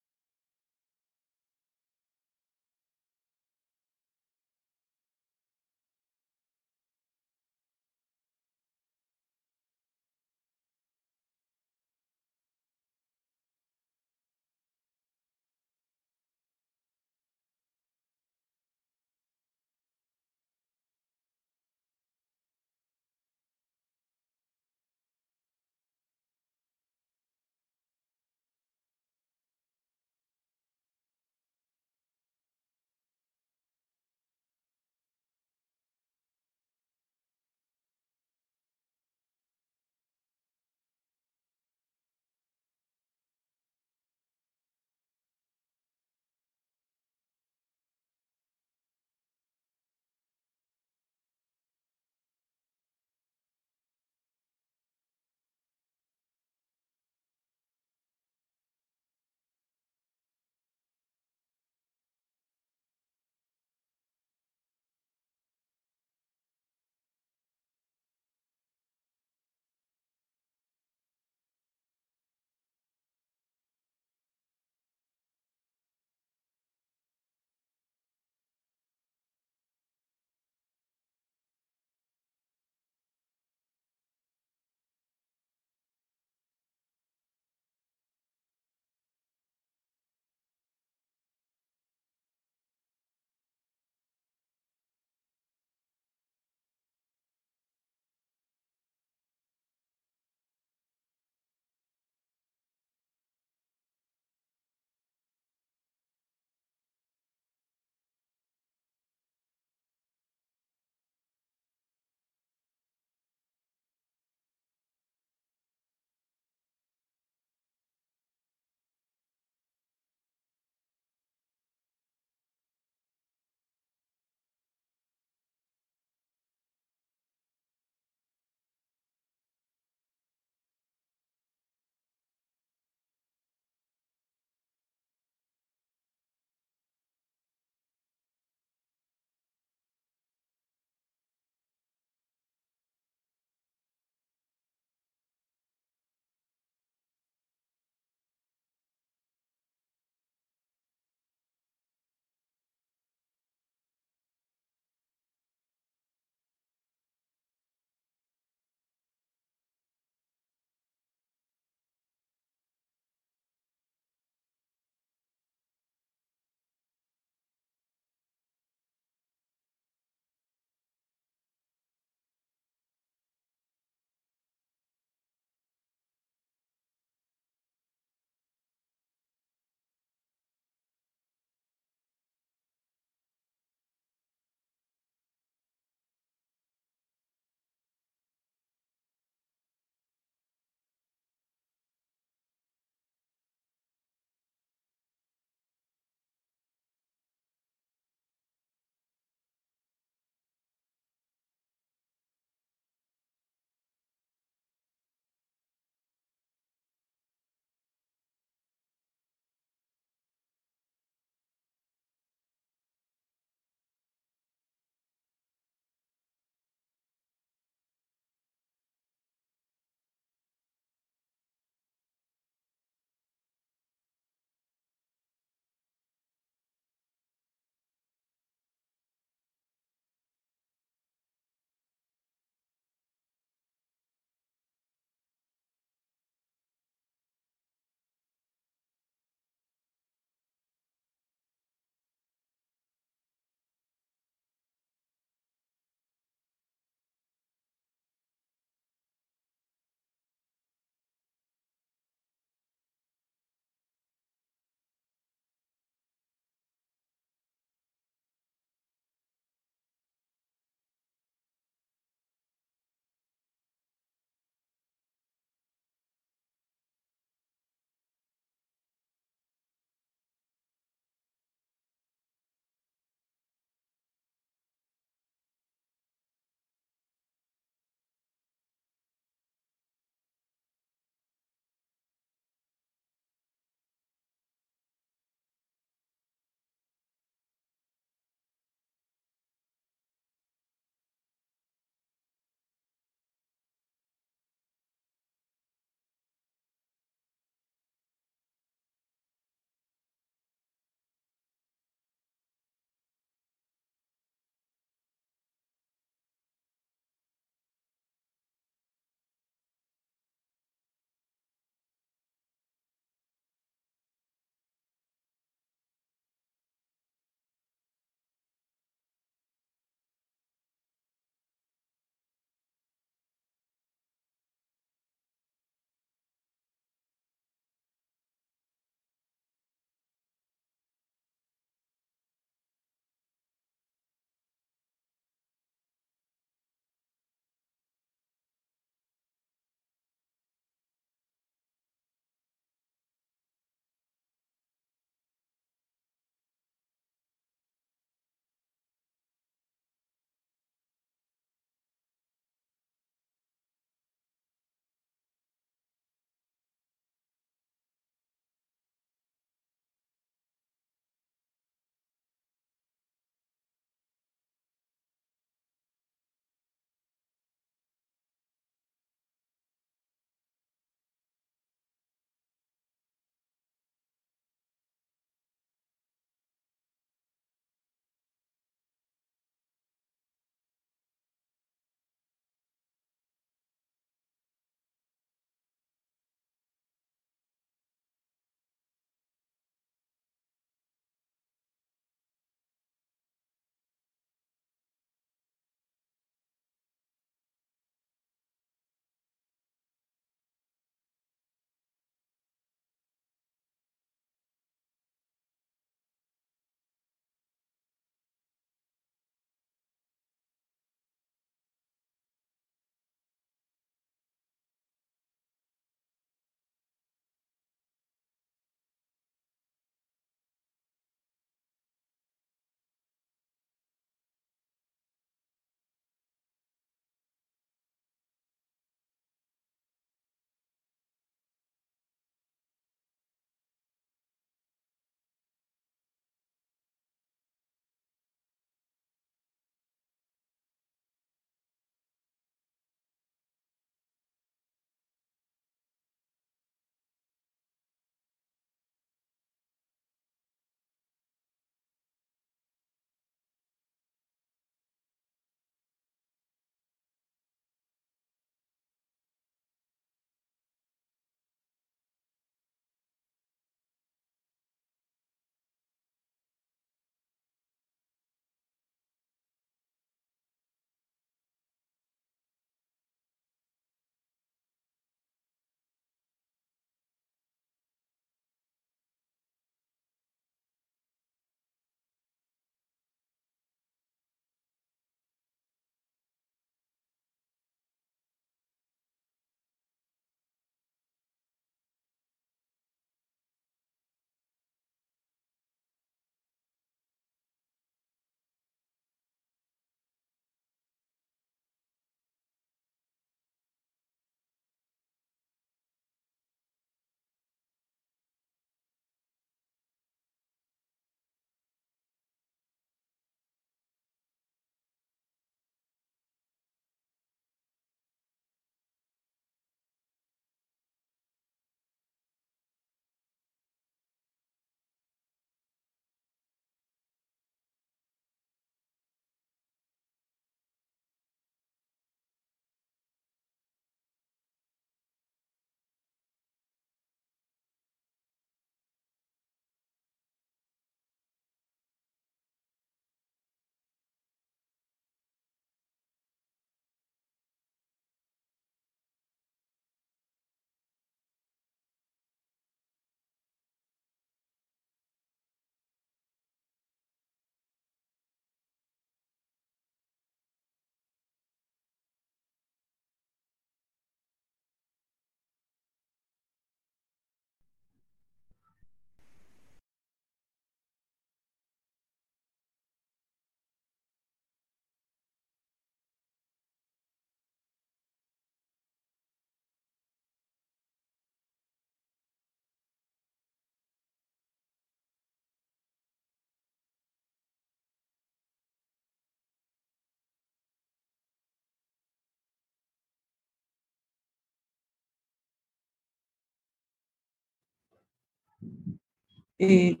Eh,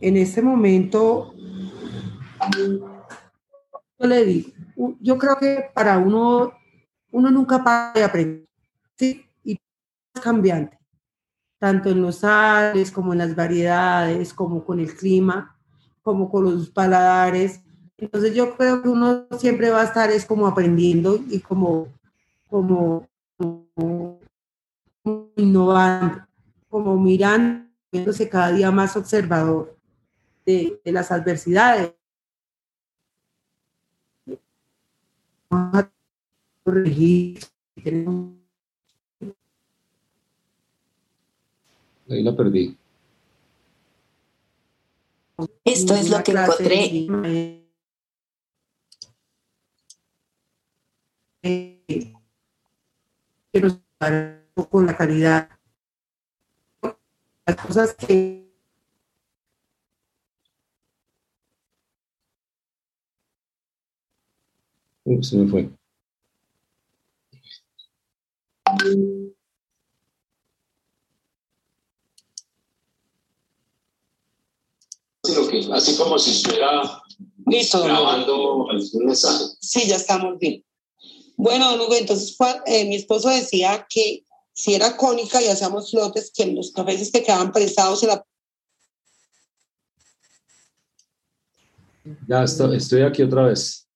en este momento, yo le digo, yo creo que para uno, uno nunca para de aprender, ¿sí? Y es cambiante, tanto en los sales como en las variedades, como con el clima, como con los paladares. Entonces yo creo que uno siempre va a estar es como aprendiendo y como, como innovando, como mirando, viéndose cada día más observador de, de las adversidades. Ahí la perdí. Esto es lo que encontré. Quiero con la calidad. Las cosas que se me fue. así como si estuviera Listo, grabando un mensaje. Sí, ya estamos bien. Bueno, Lugo, entonces eh, mi esposo decía que si era cónica y hacíamos flotes, que los cafés que quedaban prestados en la... Ya estoy, estoy aquí otra vez.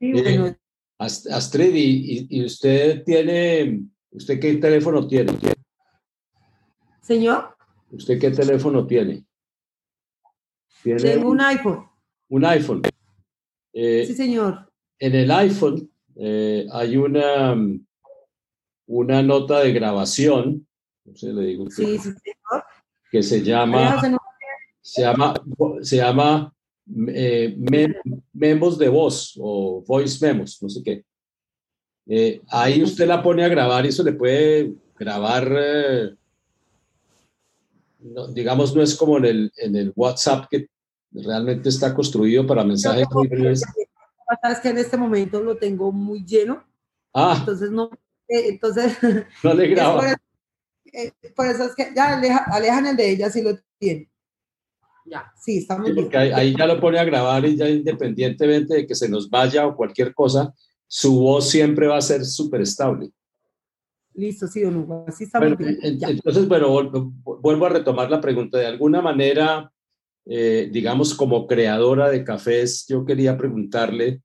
Eh, Astrid, ¿y, ¿y, usted tiene, usted qué teléfono tiene? Señor. ¿Usted qué teléfono tiene? Tengo un iPhone. Un iPhone. Eh, sí, señor. En el iPhone eh, hay una, una nota de grabación, no sé, le digo. Sí, sí, señor. Que se llama, se llama, se llama eh, memos de voz o voice memos, no sé qué. Eh, ahí usted la pone a grabar y eso le puede grabar, eh, digamos, no es como en el, en el WhatsApp que realmente está construido para mensajes muy breves. Es que en este momento lo tengo muy lleno. Ah. Entonces no, entonces. *laughs* No le graba. Por eso, es que ya alejan el de ella si lo tiene. Ya, sí, está muy bien. Ahí, ya lo pone a grabar y ya independientemente de que se nos vaya o cualquier cosa, su voz siempre va a ser súper estable. Listo, sí, don Hugo, así está muy bien. Entonces, bueno, vuelvo a retomar la pregunta. De alguna manera, eh, digamos, como creadora de cafés, yo quería preguntarle,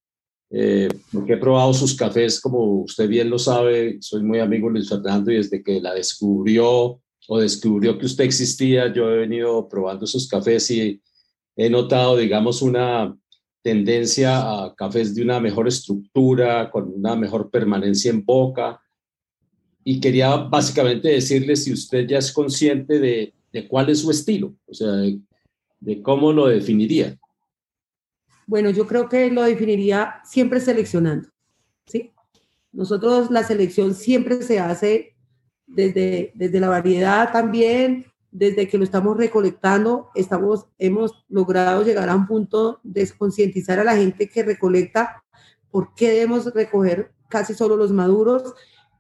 eh, porque he probado sus cafés, como usted bien lo sabe, soy muy amigo de Luis Fernando y desde que la descubrió o descubrió que usted existía, yo he venido probando esos cafés y he notado, digamos, una tendencia a cafés de una mejor estructura, con una mejor permanencia en boca. Y quería básicamente decirle si usted ya es consciente de, cuál es su estilo, o sea, de cómo lo definiría. Bueno, yo creo que lo definiría siempre seleccionando, ¿sí? Nosotros la selección siempre se hace desde, desde la variedad también, desde que lo estamos recolectando, estamos, hemos logrado llegar a un punto de concientizar a la gente que recolecta por qué debemos recoger casi solo los maduros.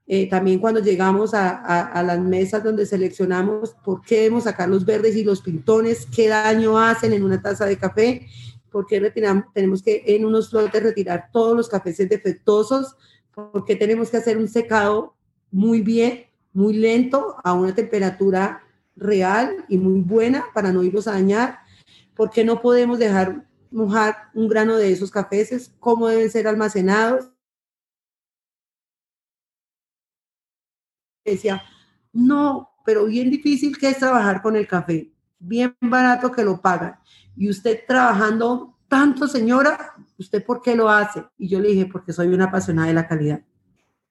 Eh, también cuando llegamos a, a, las mesas donde seleccionamos por qué debemos sacar los verdes y los pintones, qué daño hacen en una taza de café, por qué retiramos, tenemos que en unos flotes retirar todos los cafés defectuosos, por qué tenemos que hacer un secado muy bien muy lento a una temperatura real y muy buena para no irlos a dañar. ¿Por qué no podemos dejar mojar un grano de esos cafés? ¿Cómo deben ser almacenados? Decía, no, pero bien difícil que es trabajar con el café, bien barato que lo pagan. Y usted trabajando tanto, señora, ¿usted por qué lo hace? Y yo le dije, porque soy una apasionada de la calidad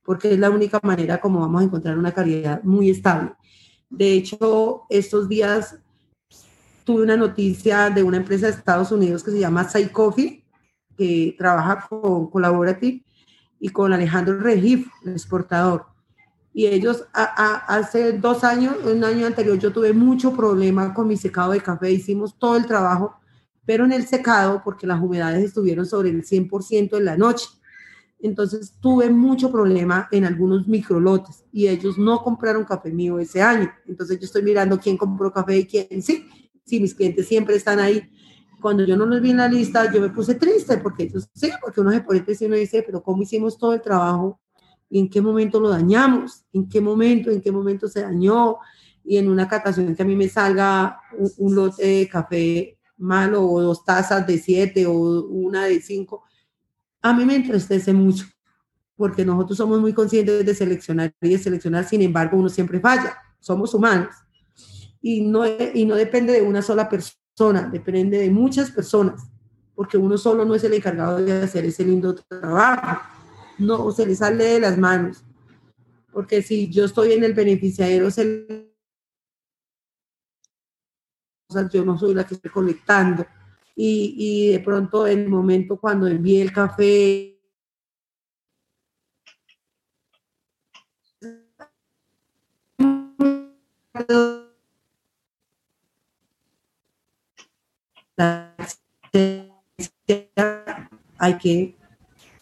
porque es la única manera como vamos a encontrar una calidad muy estable. De hecho, estos días tuve una noticia de una empresa de Estados Unidos que se llama Coffee, que trabaja con Collaborative y con Alejandro Regif, el exportador. Y ellos hace dos años, un año anterior, yo tuve mucho problema con mi secado de café, hicimos todo el trabajo, pero en el secado, porque las humedades estuvieron sobre el 100% en la noche, Entonces tuve mucho problema en algunos microlotes y ellos no compraron café mío ese año. Entonces yo estoy mirando quién compró café y quién sí. Sí, mis clientes siempre están ahí. Cuando yo no los vi en la lista, yo me puse triste porque ellos sí, porque uno se pone triste y uno dice, pero ¿cómo hicimos todo el trabajo? ¿Y en qué momento lo dañamos? ¿En qué momento? ¿En qué momento se dañó? Y en una catación que a mí me salga un, un lote de café malo o dos tazas de siete o una de cinco, a mí me entristece mucho, porque nosotros somos muy conscientes de seleccionar y de seleccionar, sin embargo, uno siempre falla, somos humanos. Y no, y no depende de una sola persona, depende de muchas personas, porque uno solo no es el encargado de hacer ese lindo trabajo, no se le sale de las manos, porque si yo estoy en el beneficiario, yo no soy la que estoy conectando. Y, y de pronto en el momento cuando envié el café hay que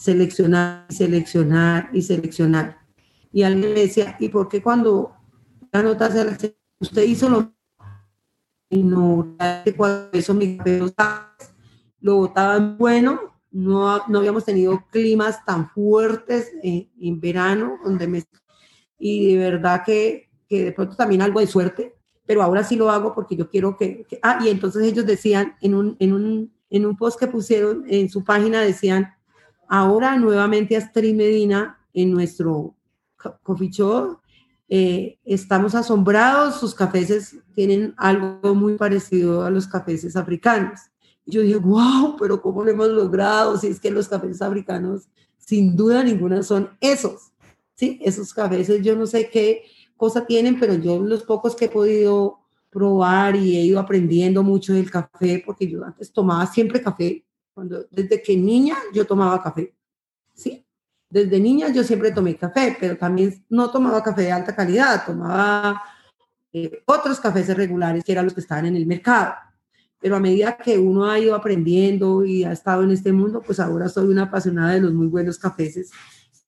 seleccionar, seleccionar y seleccionar. Y alguien me decía, ¿y por qué cuando la nota se usted hizo lo y no eso mi lo botaban bueno, no, no habíamos tenido climas tan fuertes en, en verano, donde me, y de verdad que, que, de pronto también algo de suerte, pero ahora sí lo hago porque yo quiero que, que ah, y entonces ellos decían en un, en, un, en un post que pusieron en su página, decían, ahora nuevamente Astrid Medina en nuestro coffee show eh, estamos asombrados, sus cafés tienen algo muy parecido a los cafés africanos. Yo dije, wow, pero ¿cómo lo hemos logrado? Si es que los cafés africanos, sin duda ninguna, son esos, ¿sí? Esos cafés, yo no sé qué cosa tienen, pero yo los pocos que he podido probar y he ido aprendiendo mucho del café, porque yo antes tomaba siempre café, cuando, desde que niña yo tomaba café, ¿sí? Desde niña yo siempre tomé café, pero también no tomaba café de alta calidad, tomaba eh, otros cafés regulares que eran los que estaban en el mercado. Pero a medida que uno ha ido aprendiendo y ha estado en este mundo, pues ahora soy una apasionada de los muy buenos cafés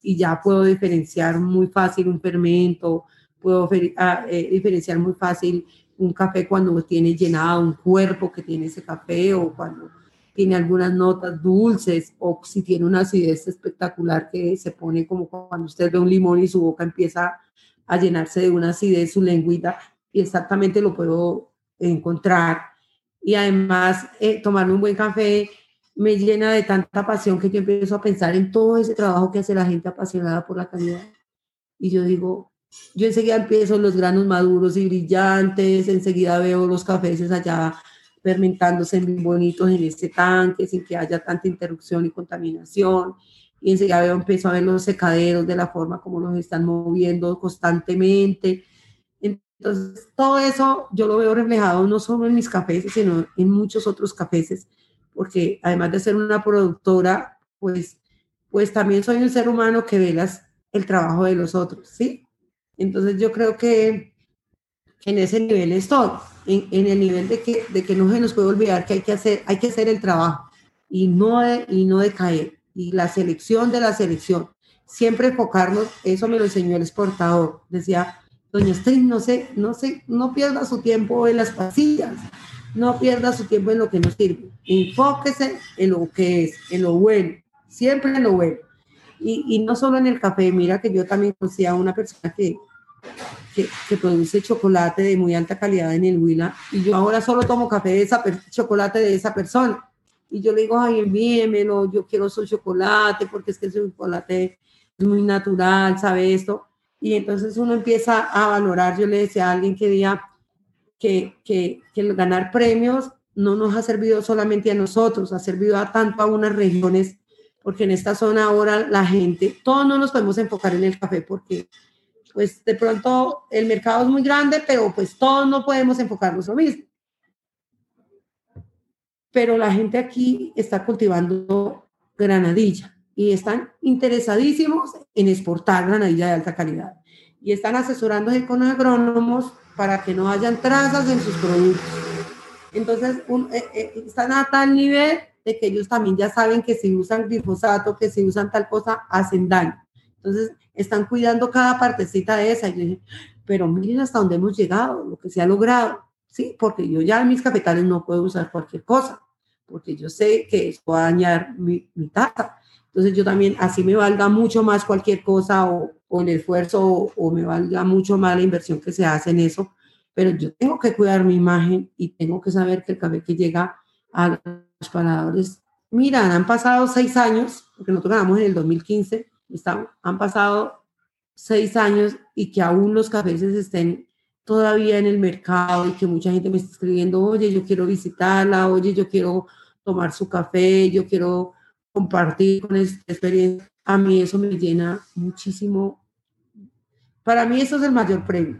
y ya puedo diferenciar muy fácil un fermento, puedo ah, eh, diferenciar muy fácil un café cuando tiene llenado un cuerpo que tiene ese café o cuando tiene algunas notas dulces o si tiene una acidez espectacular que se pone como cuando usted ve un limón y su boca empieza a llenarse de una acidez, su lengüita, y exactamente lo puedo encontrar. Y además, eh, tomarme un buen café me llena de tanta pasión que yo empiezo a pensar en todo ese trabajo que hace la gente apasionada por la calidad. Y yo digo, yo enseguida empiezo los granos maduros y brillantes, enseguida veo los cafés allá fermentándose bien bonitos en este tanque sin que haya tanta interrupción y contaminación. Y enseguida veo, empiezo a ver los secaderos de la forma como los están moviendo constantemente. Entonces, todo eso yo lo veo reflejado no solo en mis cafés, sino en muchos otros cafés, porque además de ser una productora, pues, pues también soy un ser humano que ve las, el trabajo de los otros, ¿sí? Entonces yo creo que en ese nivel estoy, en, en, el nivel de que, de que no se nos puede olvidar que hay que hacer, hay que hacer el trabajo y no, de, y no decaer. Y la selección de la selección, siempre enfocarnos, eso me lo enseñó el exportador, decía, doña Estrid, no sé, no sé, no pierda su tiempo en las pasillas, no pierda su tiempo en lo que no sirve, enfóquese en lo que es, en lo bueno, siempre en lo bueno. Y, y no solo en el café, mira que yo también conocía a una persona que, que, produce chocolate de muy alta calidad en el Huila y yo ahora solo tomo café de esa chocolate de esa persona. Y yo le digo, ay, envíemelo, yo quiero su chocolate porque es que su chocolate es muy natural, ¿sabe esto? Y entonces uno empieza a valorar, yo le decía a alguien que día que, que, que ganar premios no nos ha servido solamente a nosotros, ha servido a tanto a unas regiones, porque en esta zona ahora la gente, todos no nos podemos enfocar en el café porque pues de pronto el mercado es muy grande, pero pues todos no podemos enfocarnos lo mismo. Pero la gente aquí está cultivando granadilla y están interesadísimos en exportar granadilla de alta calidad y están asesorándose con agrónomos para que no hayan trazas en sus productos. Entonces, eh, eh, están a tal nivel de que ellos también ya saben que si usan glifosato, que si usan tal cosa, hacen daño. Entonces, están cuidando cada partecita de esa. Y yo dije, pero miren hasta dónde hemos llegado, lo que se ha logrado, ¿sí? Porque yo ya en mis cafetales no puedo usar cualquier cosa, porque yo sé que eso va a dañar mi, mi. Entonces, yo también, así me valga mucho más cualquier cosa o, o el esfuerzo o, o me valga mucho más la inversión que se hace en eso, pero yo tengo que cuidar mi imagen y tengo que saber que el café que llega a los paladores, mira, han pasado seis años, porque nosotros ganamos en el 2015, están, han pasado seis años y que aún los cafés estén todavía en el mercado y que mucha gente me está escribiendo, oye, yo quiero visitarla, oye, yo quiero tomar su café, yo quiero compartir con esta experiencia. A mí eso me llena muchísimo. Para mí eso es el mayor premio.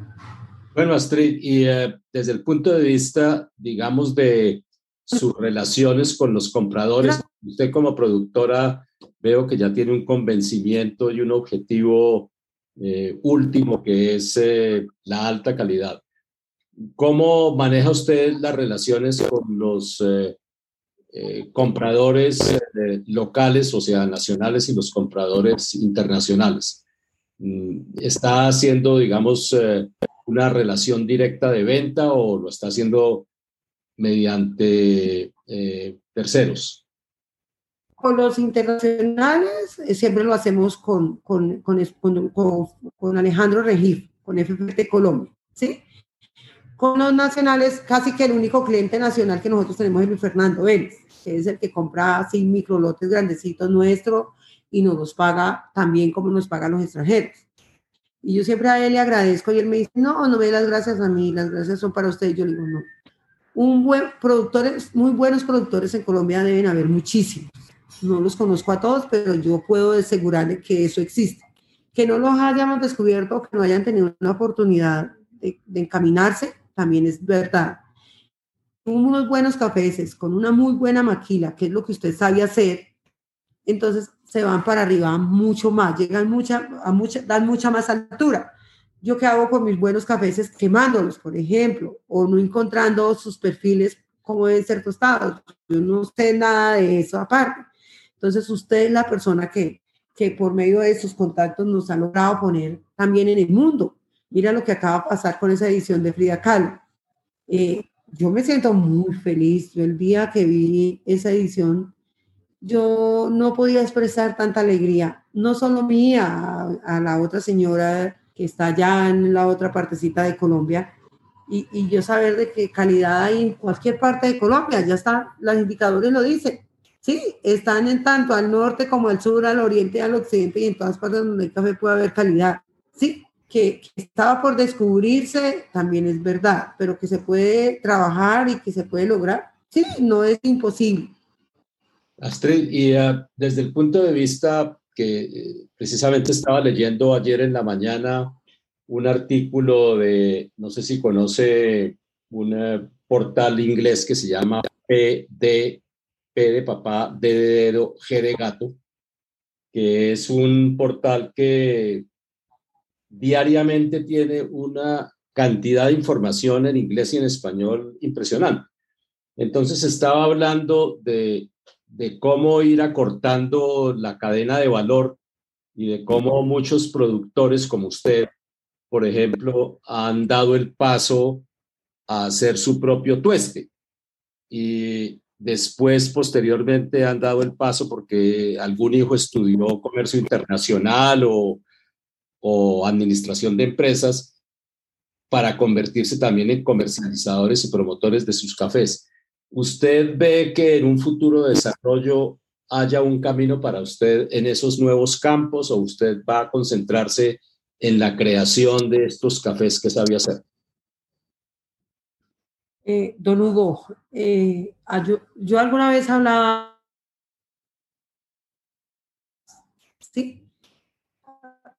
Bueno, Astrid, y eh, desde el punto de vista, digamos, de sus relaciones con los compradores, usted como productora veo que ya tiene un convencimiento y un objetivo eh, último, que es eh, la alta calidad. ¿Cómo maneja usted las relaciones con los compradores locales, o sea, nacionales, y los compradores internacionales? Mm, ¿Está haciendo, digamos, una relación directa de venta o lo está haciendo mediante eh, terceros? Con los internacionales eh, siempre lo hacemos con, con, con, Alejandro Regif, con FFT Colombia, ¿sí? Con los nacionales, casi que el único cliente nacional que nosotros tenemos es Luis Fernando Vélez, que es el que compra así microlotes grandecitos nuestro y nos los paga también como nos pagan los extranjeros. Y yo siempre a él le agradezco y él me dice, no, no me las gracias a mí, las gracias son para usted. Yo le digo, no. Un buen productores, muy buenos productores en Colombia deben haber muchísimos. No los conozco a todos, pero yo puedo asegurarle que eso existe. Que no los hayamos descubierto, que no hayan tenido una oportunidad de, encaminarse, también es verdad. Unos buenos cafés, con una muy buena maquila, que es lo que usted sabe hacer, entonces se van para arriba mucho más, llegan mucha, a mucha, dan mucha más altura. Yo qué hago con mis buenos cafés quemándolos, por ejemplo, o no encontrando sus perfiles como deben ser tostados. Yo no sé nada de eso aparte. Entonces usted es la persona que, que por medio de sus contactos nos ha logrado poner también en el mundo. Mira lo que acaba de pasar con esa edición de Frida Kahlo. Eh, yo me siento muy feliz. Yo el día que vi esa edición yo no podía expresar tanta alegría, no solo mía, a, la otra señora que está allá en la otra partecita de Colombia, y, y, yo saber de qué calidad hay en cualquier parte de Colombia, ya está, los indicadores lo dicen, sí, están en tanto al norte como al sur, al oriente, al occidente y en todas partes donde hay café puede haber calidad, sí, que, que estaba por descubrirse también es verdad, pero que se puede trabajar y que se puede lograr, sí, no es imposible. Astrid, y eh, desde el punto de vista que eh, precisamente estaba leyendo ayer en la mañana un artículo de, no sé si conoce un eh, portal inglés que se llama PD, P de papá, D de dedo, G de gato, que es un portal que diariamente tiene una cantidad de información en inglés y en español impresionante. Entonces estaba hablando de de cómo ir acortando la cadena de valor y de cómo muchos productores como usted, por ejemplo, han dado el paso a hacer su propio tueste y después, posteriormente, han dado el paso porque algún hijo estudió comercio internacional o, administración de empresas para convertirse también en comercializadores y promotores de sus cafés. ¿Usted ve que en un futuro desarrollo haya un camino para usted en esos nuevos campos o usted va a concentrarse en la creación de estos cafés que sabe hacer? Eh, don Hugo, eh, yo, alguna vez hablaba, sí,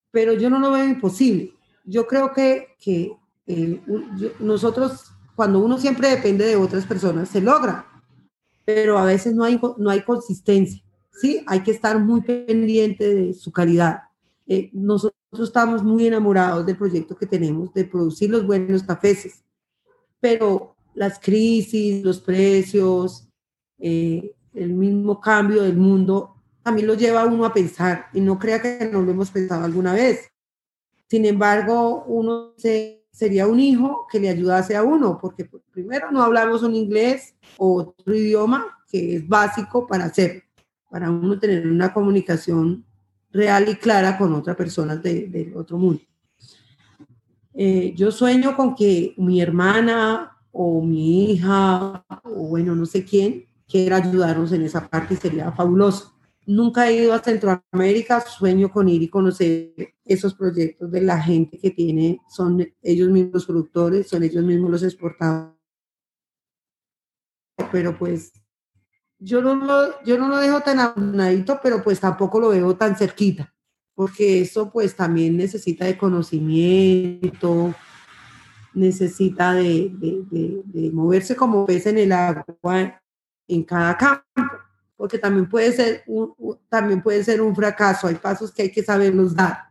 pero yo no lo veo imposible. Yo creo que, que eh, nosotros cuando uno siempre depende de otras personas, se logra, pero a veces no hay, no hay consistencia, ¿sí? Hay que estar muy pendiente de su calidad. Eh, nosotros estamos muy enamorados del proyecto que tenemos de producir los buenos cafés, pero las crisis, los precios, eh, el mismo cambio del mundo, también lo lleva a uno a pensar y no crea que no lo hemos pensado alguna vez. Sin embargo, uno se, sería un hijo que le ayudase a uno, porque pues, primero no hablamos un inglés o otro idioma que es básico para hacer, para uno tener una comunicación real y clara con otras personas del otro mundo. Eh, yo sueño con que mi hermana o mi hija o bueno, no sé quién quiera ayudarnos en esa parte sería fabuloso. Nunca he ido a Centroamérica, sueño con ir y conocer esos proyectos de la gente que tiene, son ellos mismos productores, son ellos mismos los exportadores. Pero pues yo no lo, yo no lo dejo tan abandonadito, pero pues tampoco lo veo tan cerquita, porque eso pues también necesita de conocimiento, necesita de, de, de, moverse como pez en el agua en cada campo, porque también puede ser un, también puede ser un fracaso, hay pasos que hay que saberlos dar.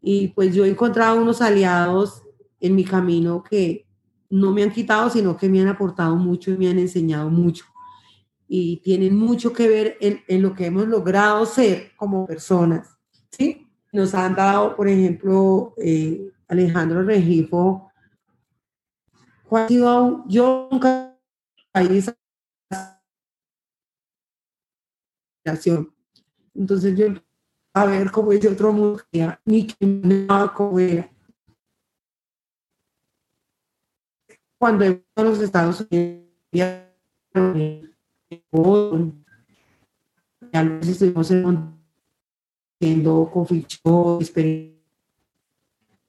Y pues yo he encontrado unos aliados en mi camino que no me han quitado, sino que me han aportado mucho y me han enseñado mucho y tienen mucho que ver en, en, lo que hemos logrado ser como personas. ¿sí? Nos han dado, por ejemplo, eh, Alejandro Regifo, yo nunca entonces yo a ver cómo es otro mundo, ni que nada como era. Cuando en los Estados Unidos, ya nos estuvimos haciendo coffee show,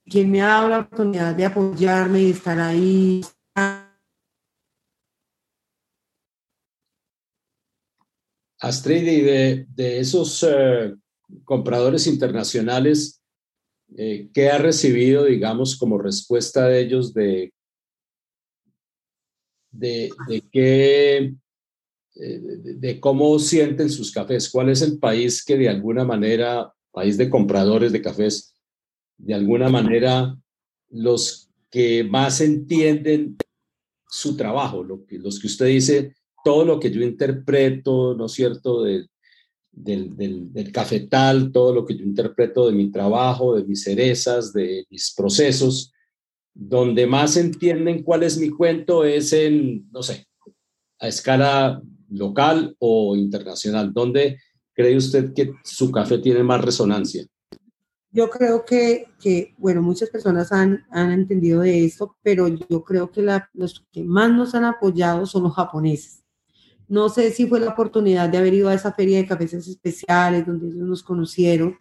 quien me ha dado la oportunidad de apoyarme y estar ahí. Astrid, y de, esos eh, compradores internacionales, eh, ¿qué ha recibido, digamos, como respuesta de ellos de, de, de qué eh, de, cómo sienten sus cafés. ¿Cuál es el país que de alguna manera, país de compradores de cafés, de alguna manera los que más entienden su trabajo, lo que, los que usted dice, todo lo que yo interpreto, ¿no es cierto?, del, del, del, cafetal, todo lo que yo interpreto de mi trabajo, de mis cerezas, de mis procesos, donde más entienden cuál es mi cuento es en, no sé, a escala local o internacional? ¿Dónde cree usted que su café tiene más resonancia? Yo creo que, que bueno, muchas personas han, han, entendido de esto, pero yo creo que la, los que más nos han apoyado son los japoneses. No sé si fue la oportunidad de haber ido a esa feria de cafés especiales donde ellos nos conocieron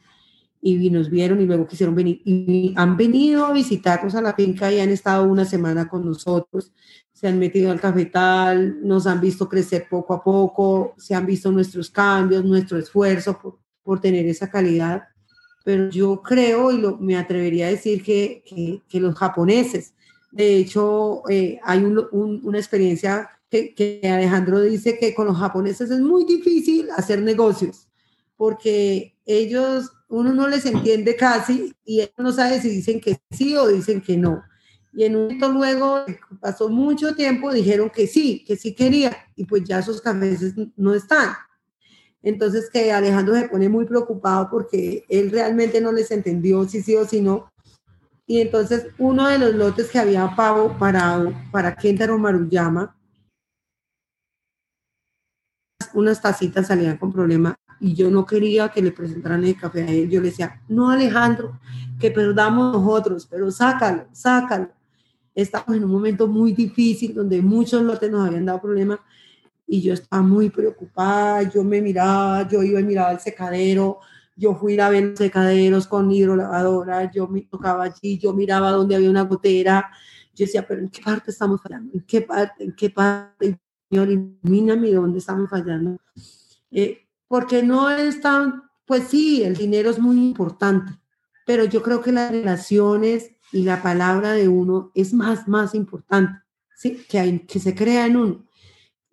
y nos vieron y luego quisieron venir y han venido a visitarnos a la finca y han estado una semana con nosotros se han metido al cafetal, nos han visto crecer poco a poco, se han visto nuestros cambios, nuestro esfuerzo por, por tener esa calidad. Pero yo creo y lo, me atrevería a decir que, que, los japoneses, de hecho, eh, hay un, un, una experiencia que, que, Alejandro dice que con los japoneses es muy difícil hacer negocios, porque ellos, uno no les entiende casi y no sabe si dicen que sí o dicen que no y en un momento luego, pasó mucho tiempo, dijeron que sí, que sí quería, y pues ya esos cafés no están. Entonces que Alejandro se pone muy preocupado porque él realmente no les entendió si sí o si no. Y entonces uno de los lotes que había pago para, para Kentaro Maruyama, unas tacitas salían con problema y yo no quería que le presentaran el café a él. Yo le decía, no Alejandro, que perdamos nosotros, pero sácalo, sácalo estamos en un momento muy difícil donde muchos lotes nos habían dado problemas y yo estaba muy preocupada, yo me miraba, yo iba y miraba el secadero, yo fui a ver los secaderos con hidrolavadora, yo me tocaba allí, yo miraba donde había una gotera, yo decía, pero ¿en qué parte estamos fallando? ¿En qué parte? ¿En qué parte? Señor, ilumíname dónde estamos fallando. Eh, porque no es tan, pues sí, el dinero es muy importante, pero yo creo que las relaciones y la palabra de uno es más, más importante, ¿sí? Que, hay, que se crea en uno.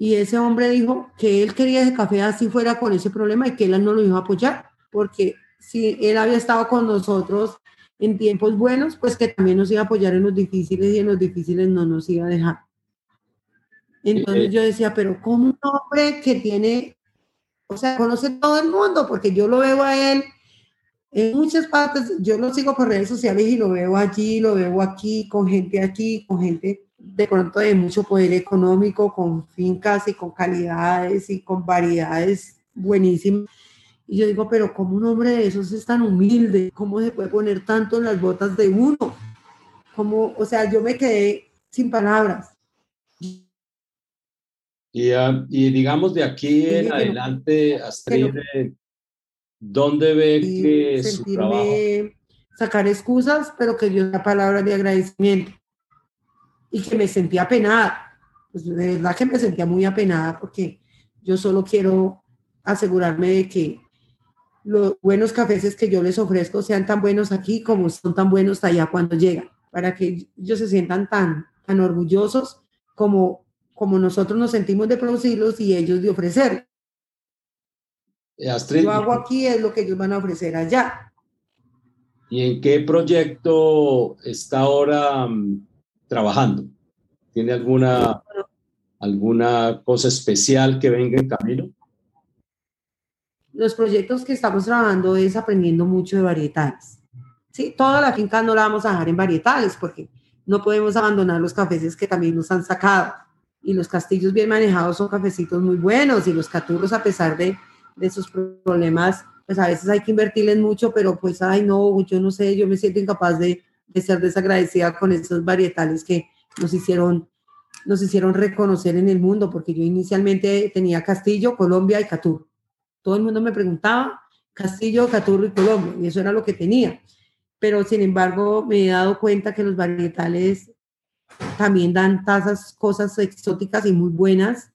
Y ese hombre dijo que él quería ese café así fuera con ese problema y que él no lo iba a apoyar, porque si él había estado con nosotros en tiempos buenos, pues que también nos iba a apoyar en los difíciles y en los difíciles no nos iba a dejar. Entonces yo decía, pero ¿cómo un hombre que tiene o sea, conoce todo el mundo, porque yo lo veo a él en muchas partes, yo lo sigo por redes sociales y lo veo allí, lo veo aquí, con gente aquí, con gente de pronto de mucho poder económico, con fincas y con calidades y con variedades buenísimas. Y yo digo, pero ¿cómo un hombre de esos es tan humilde? ¿Cómo se puede poner tanto en las botas de uno? Como, o sea, yo me quedé sin palabras. Y, ah, y digamos de aquí en adelante, Astrid, eh, ¿dónde ve que su trabajo? Sacar excusas, pero que dio una palabra de agradecimiento. Y que me sentía apenada. Pues de verdad que me sentía muy apenada porque yo solo quiero asegurarme de que los buenos cafés que yo les ofrezco sean tan buenos aquí como son tan buenos allá cuando llegan, para que ellos se sientan tan, tan orgullosos como, como nosotros nos sentimos de producirlos y ellos de ofrecer. Eh, Astrid, Yo hago aquí es lo que ellos van a ofrecer allá. ¿Y en qué proyecto está ahora mm, trabajando? ¿Tiene alguna, alguna cosa especial que venga en camino? los proyectos que estamos trabajando es aprendiendo mucho de varietales. Sí, toda la finca no la vamos a dejar en varietales porque no podemos abandonar los cafés que también nos han sacado. Y los castillos bien manejados son cafecitos muy buenos y los caturros a pesar de, de sus problemas, pues a veces hay que invertirles mucho, pero pues, ay no, yo no sé, yo me siento incapaz de, de ser desagradecida con esos varietales que nos hicieron nos hicieron reconocer en el mundo, porque yo inicialmente tenía Castillo, Colombia y Catur todo el mundo me preguntaba Castillo, Caturro y Colombia, y eso era lo que tenía. Pero sin embargo, me he dado cuenta que los varietales también dan tasas, cosas exóticas y muy buenas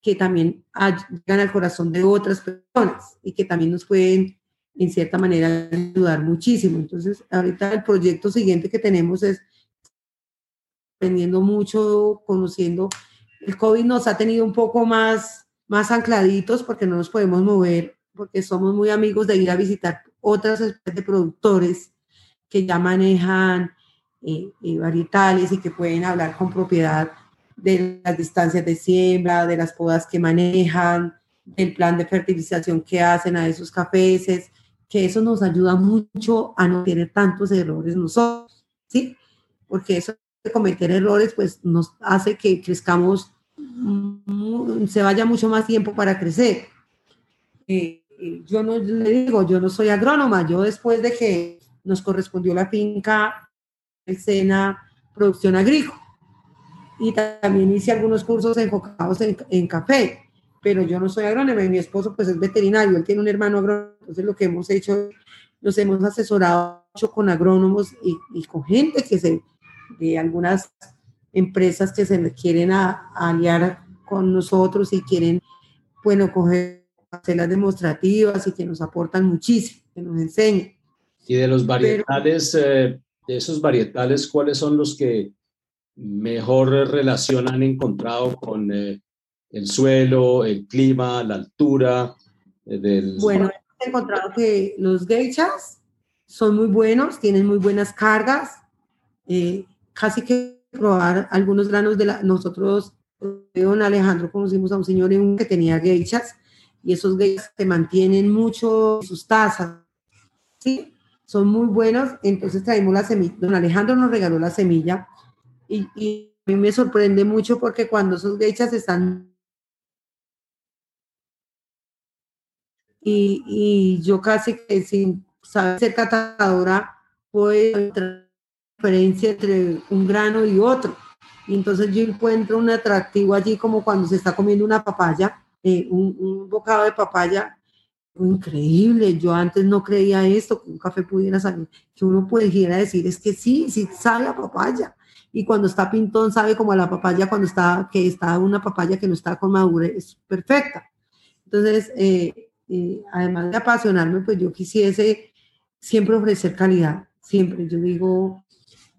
que también llegan al corazón de otras personas y que también nos pueden, en cierta manera, ayudar muchísimo. Entonces, ahorita el proyecto siguiente que tenemos es aprendiendo mucho, conociendo. El COVID nos ha tenido un poco más más ancladitos porque no nos podemos mover, porque somos muy amigos de ir a visitar otras especies de productores que ya manejan eh, eh, varietales y que pueden hablar con propiedad de las distancias de siembra, de las podas que manejan, del plan de fertilización que hacen a esos cafés, que eso nos ayuda mucho a no tener tantos errores nosotros, ¿sí? Porque eso de cometer errores, pues nos hace que crezcamos se vaya mucho más tiempo para crecer. Eh, yo no le digo, yo no soy agrónoma, yo después de que nos correspondió la finca, escena, producción agrícola, y también hice algunos cursos enfocados en, café, pero yo no soy agrónoma y mi esposo pues es veterinario, él tiene un hermano agrónomo, entonces lo que hemos hecho, nos hemos asesorado mucho con agrónomos y, y con gente que se, de algunas empresas que se quieren aliar con nosotros y quieren, bueno, coger hacer las demostrativas y que nos aportan muchísimo, que nos enseñan. Y de los varietales, eh, de esos varietales, ¿cuáles son los que mejor relación han encontrado con eh, el suelo, el clima, la altura? Eh, del... Bueno, he encontrado que los geichas son muy buenos, tienen muy buenas cargas, casi que probar algunos granos de la... Nosotros, don Alejandro, conocimos a un señor que tenía geishas y esos geishas se mantienen mucho sus tazas, ¿sí? Son muy buenos, entonces traemos la semilla. Don Alejandro nos regaló la semilla y, y a mí me sorprende mucho porque cuando esos geishas están... Y, y yo casi que sin saber ser catadora, puedo entrar diferencia entre un grano y otro. Y entonces yo encuentro un atractivo allí como cuando se está comiendo una papaya, eh, un, bocado de papaya increíble. Yo antes no creía esto, que un café pudiera salir, que uno pudiera decir, es que sí, sí sabe a papaya. Y cuando está pintón, sabe como a la papaya, cuando está, que está una papaya que no está con madurez, perfecta. Entonces, eh, además de apasionarme, pues yo quisiese siempre ofrecer calidad, siempre. Yo digo,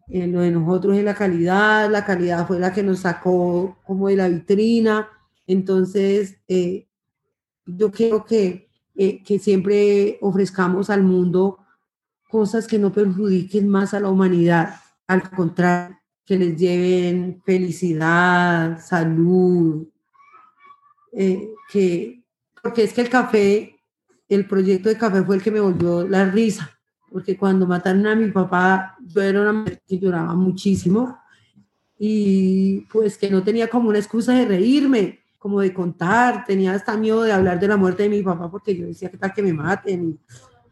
eh, lo de nosotros es la calidad, la calidad fue la que nos sacó como de la vitrina. Entonces, eh, yo quiero que, eh, que siempre ofrezcamos al mundo cosas que no perjudiquen más a la humanidad, al contrario, que les lleven felicidad, salud, que, porque es que el café, el proyecto de café fue el que me volvió la risa, porque cuando mataron a mi papá, yo era una mujer que lloraba muchísimo y pues que no tenía como una excusa de reírme, como de contar, tenía hasta miedo de hablar de la muerte de mi papá porque yo decía que tal que me maten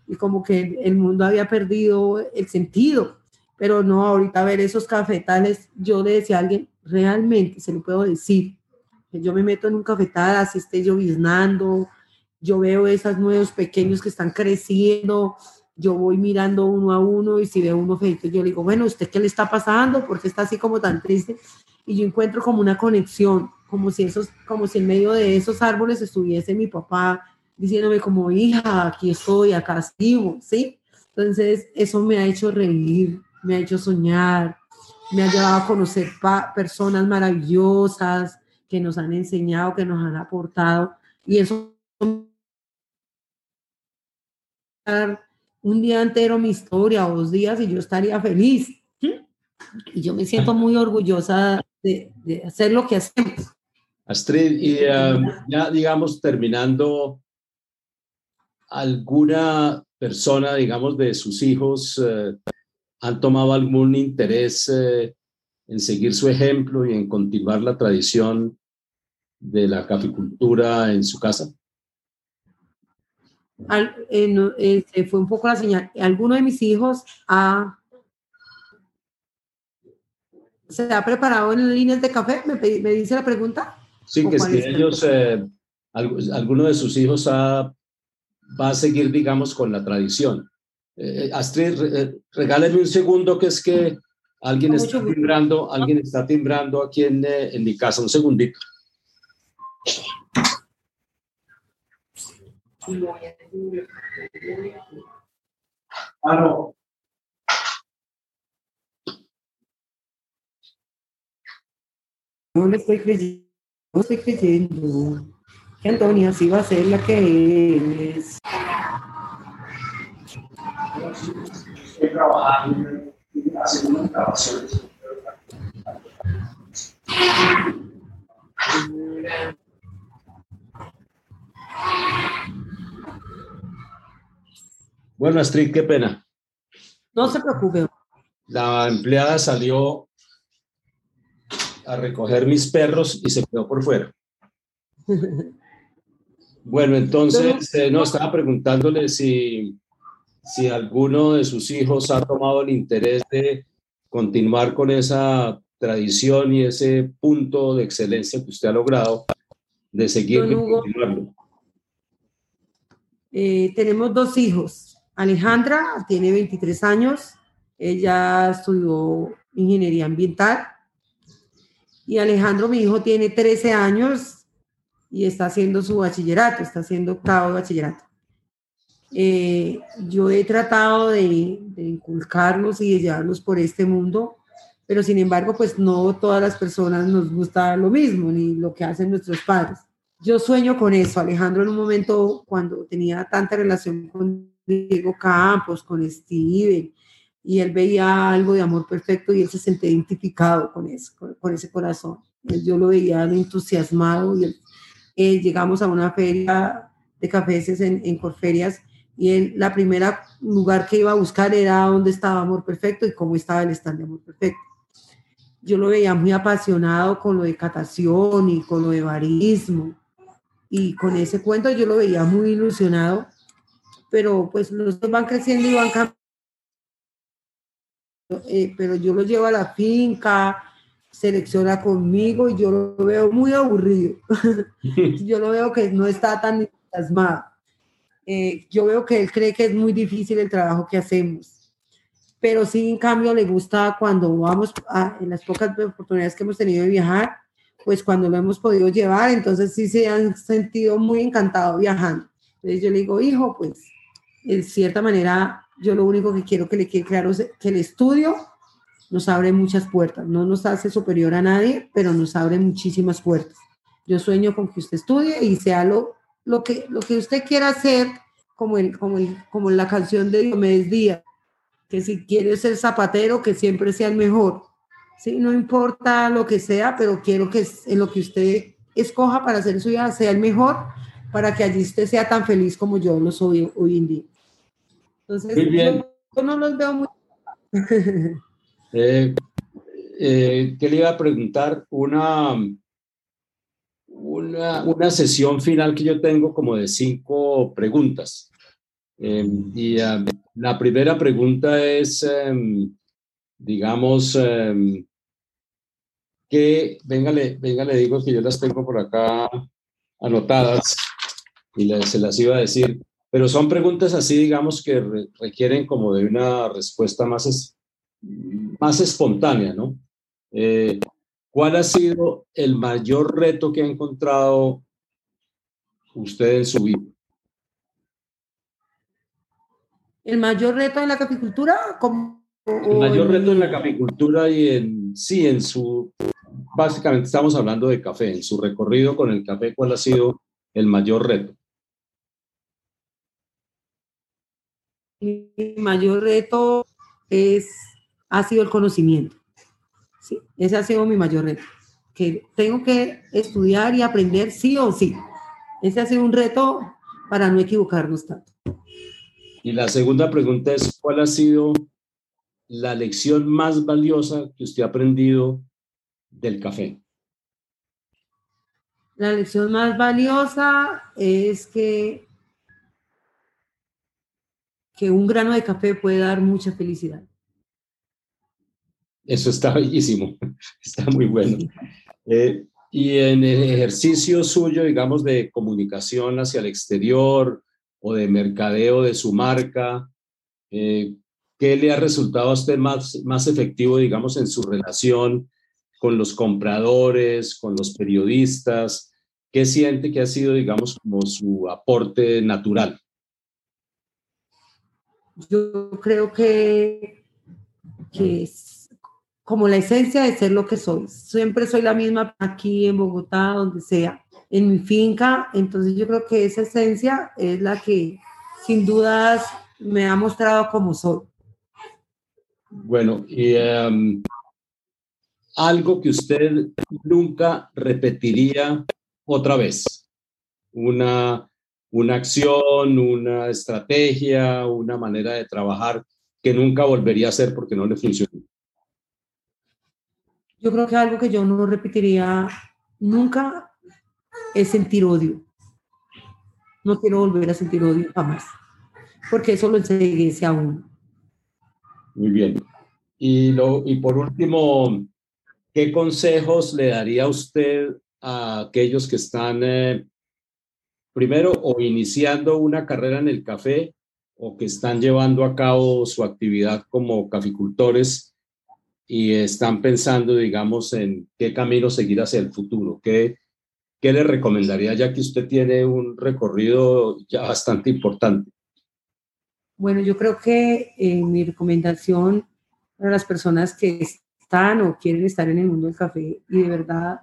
y, y como que el mundo había perdido el sentido. Pero no, ahorita ver esos cafetales, yo le decía a alguien, realmente, se lo puedo decir, yo me meto en un cafetal, así esté lloviznando, yo veo esos nuevos pequeños que están creciendo, yo voy mirando uno a uno y si veo uno feito, yo le digo, bueno, ¿usted qué le está pasando? porque está así como tan triste? Y yo encuentro como una conexión, como si, esos, como si en medio de esos árboles estuviese mi papá diciéndome como, hija, aquí estoy, acá vivo, ¿sí? Entonces, eso me ha hecho reír, me ha hecho soñar, me ha llevado a conocer personas maravillosas, que nos han enseñado, que nos han aportado. Y eso un día entero mi historia o dos días y yo estaría feliz. Y yo me siento muy orgullosa de, hacer lo que hacemos. Astrid, y eh, ya digamos terminando, ¿alguna persona, digamos, de sus hijos eh, han tomado algún interés eh, en seguir su ejemplo y en continuar la tradición de la caficultura en su casa? Al, este, fue un poco la señal. Alguno de mis hijos ha, se ha preparado en líneas de café. ¿Me, me dice la pregunta? Sí, que si ellos, eh, alguno de sus hijos ha, va a seguir, digamos, con la tradición. Eh, Astrid, regáleme un segundo, que es que alguien está timbrando, alguien está timbrando aquí en, en mi casa. Un segundito. Ah, no. No le estoy creyendo, no estoy creyendo que Antonia sí va a ser la que es. Estoy trabajando haciendo grabaciones. Bueno, Astrid, qué pena. No se preocupe. La empleada salió a recoger mis perros y se quedó por fuera. *laughs* Bueno, entonces, eh, no, estaba preguntándole si, si alguno de sus hijos ha tomado el interés de continuar con esa tradición y ese punto de excelencia que usted ha logrado de seguir continuando. Eh, tenemos dos hijos. Alejandra tiene 23 años, ella estudió ingeniería ambiental y Alejandro, mi hijo, tiene 13 años y está haciendo su bachillerato, está haciendo octavo bachillerato. Eh, yo he tratado de, de, inculcarlos y de llevarlos por este mundo, pero sin embargo, pues no todas las personas nos gusta lo mismo, ni lo que hacen nuestros padres yo sueño con eso. Alejandro en un momento cuando tenía tanta relación con Diego Campos, con Steven, y él veía algo de amor perfecto y él se sentía identificado con eso, con, ese corazón. Yo lo veía entusiasmado y él, llegamos a una feria de cafés en, en Corferias y él, la primera lugar que iba a buscar era dónde estaba Amor Perfecto y cómo estaba el stand de Amor Perfecto. Yo lo veía muy apasionado con lo de catación y con lo de barismo y con ese cuento yo lo veía muy ilusionado, pero pues los dos van creciendo y van cambiando. Eh, pero yo lo llevo a la finca, selecciona conmigo y yo lo veo muy aburrido. *laughs* yo lo veo que no está tan entusiasmado. Eh, yo veo que él cree que es muy difícil el trabajo que hacemos. Pero sí, en cambio, le gusta cuando vamos, a, en las pocas oportunidades que hemos tenido de viajar, pues cuando lo hemos podido llevar, entonces sí se han sentido muy encantados viajando. Entonces yo le digo, hijo, pues en cierta manera yo lo único que quiero que le quede claro es que el estudio nos abre muchas puertas, no nos hace superior a nadie, pero nos abre muchísimas puertas. Yo sueño con que usted estudie y sea lo, lo, que, lo que usted quiera hacer, como, el, como, el, como la canción de Diomedes Díaz, que si quiere ser zapatero, que siempre sea el mejor ¿sí? No importa lo que sea, pero quiero que en lo que usted escoja para hacer su vida sea el mejor, para que allí usted sea tan feliz como yo lo soy hoy en día. Entonces, Yo, no los veo muy... *laughs* eh, eh, ¿Qué le iba a preguntar? Una, una, una, sesión final que yo tengo como de cinco preguntas. Eh, y uh, la primera pregunta es, um, digamos, que, venga le, venga, le digo que yo las tengo por acá anotadas y se las iba a decir, pero son preguntas así, digamos, que requieren como de una respuesta más, es, más espontánea, ¿no? Eh, ¿Cuál ha sido el mayor reto que ha encontrado usted en su vida? ¿El mayor reto en la capicultura? el mayor reto en la capicultura y en, sí, en su, básicamente estamos hablando de café, en su recorrido con el café, ¿cuál ha sido el mayor reto? Mi mayor reto es, ha sido el conocimiento. ¿sí? Ese ha sido mi mayor reto, que tengo que estudiar y aprender sí o sí. Ese ha sido un reto para no equivocarnos tanto. Y la segunda pregunta es, ¿cuál ha sido la lección más valiosa que usted ha aprendido del café? La lección más valiosa es que, que un grano de café puede dar mucha felicidad. Eso está bellísimo, *laughs* está muy bueno. Eh, y en el ejercicio suyo, digamos, de comunicación hacia el exterior o de mercadeo de su marca, eh, ¿qué le ha resultado a usted más, más efectivo, digamos, en su relación con los compradores, con los periodistas? ¿Qué siente que ha sido, digamos, como su aporte natural? Yo creo que, que es como la esencia de ser lo que soy. Siempre soy la misma aquí en Bogotá, donde sea, en mi finca. Entonces yo creo que esa esencia es la que sin dudas me ha mostrado cómo soy. Bueno, y em, algo que usted nunca repetiría otra vez. Una, una acción, una estrategia, una manera de trabajar que nunca volvería a hacer porque no le funcionó. Yo creo que algo que yo no repetiría nunca es sentir odio. No quiero volver a sentir odio jamás, porque eso lo enseguece a uno. Muy bien. Y, lo, y por último, ¿qué consejos le daría usted a aquellos que están eh, primero o iniciando una carrera en el café o que están llevando a cabo su actividad como caficultores y están pensando, digamos, en qué camino seguir hacia el futuro? ¿Qué, qué le recomendaría ya que usted tiene un recorrido ya bastante importante? Bueno, yo creo que eh, mi recomendación para las personas que están o quieren estar en el mundo del café y de verdad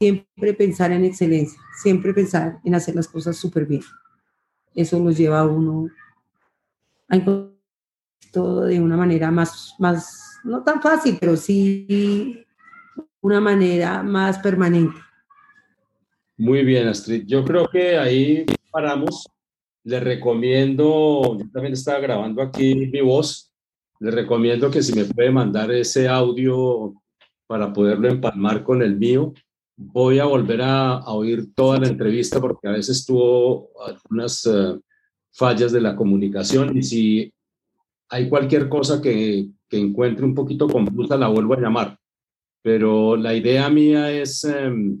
siempre pensar en excelencia, siempre pensar en hacer las cosas súper bien. Eso nos lleva a uno a encontrar todo de una manera más, más, no tan fácil, pero sí una manera más permanente. Muy bien, Astrid. Yo creo que ahí paramos. Le recomiendo, yo también estaba grabando aquí mi voz, le recomiendo que si me puede mandar ese audio para poderlo empalmar con el mío, voy a volver a, oír toda la entrevista porque a veces tuvo algunas eh, fallas de la comunicación y si hay cualquier cosa que, que, encuentre un poquito confusa, la vuelvo a llamar. Pero la idea mía es em,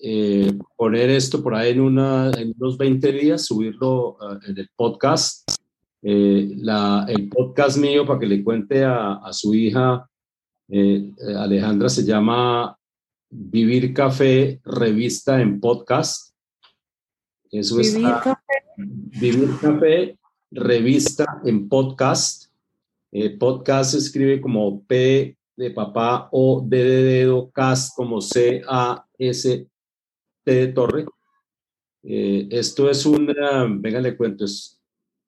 eh, poner esto por ahí en, una, en unos 20 días, subirlo eh, en el podcast. La, el podcast mío, para que le cuente a, a su hija, Alejandra, se llama Vivir Café, revista en podcast. Eso Vivir Café. Vivir Café, revista en podcast. Eh, podcast se escribe como P de papá o D de dedo, cast como C A S T de torre. Eh, esto es una, venga le cuento, es,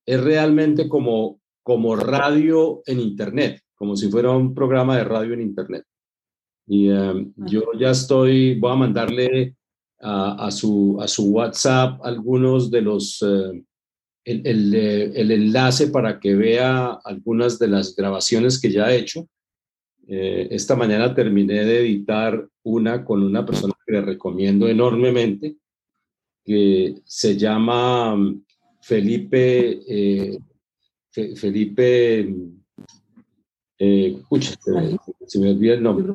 es realmente como, como radio en internet, como si fuera un programa de radio en internet. Y em, yo ya estoy, voy a mandarle a, su, a su WhatsApp algunos de los, eh, el, eh, el, enlace para que vea algunas de las grabaciones que ya he hecho. Eh, esta mañana terminé de editar una con una persona que le recomiendo enormemente, que se llama Felipe, Felipe, escucha, se, me olvida el nombre.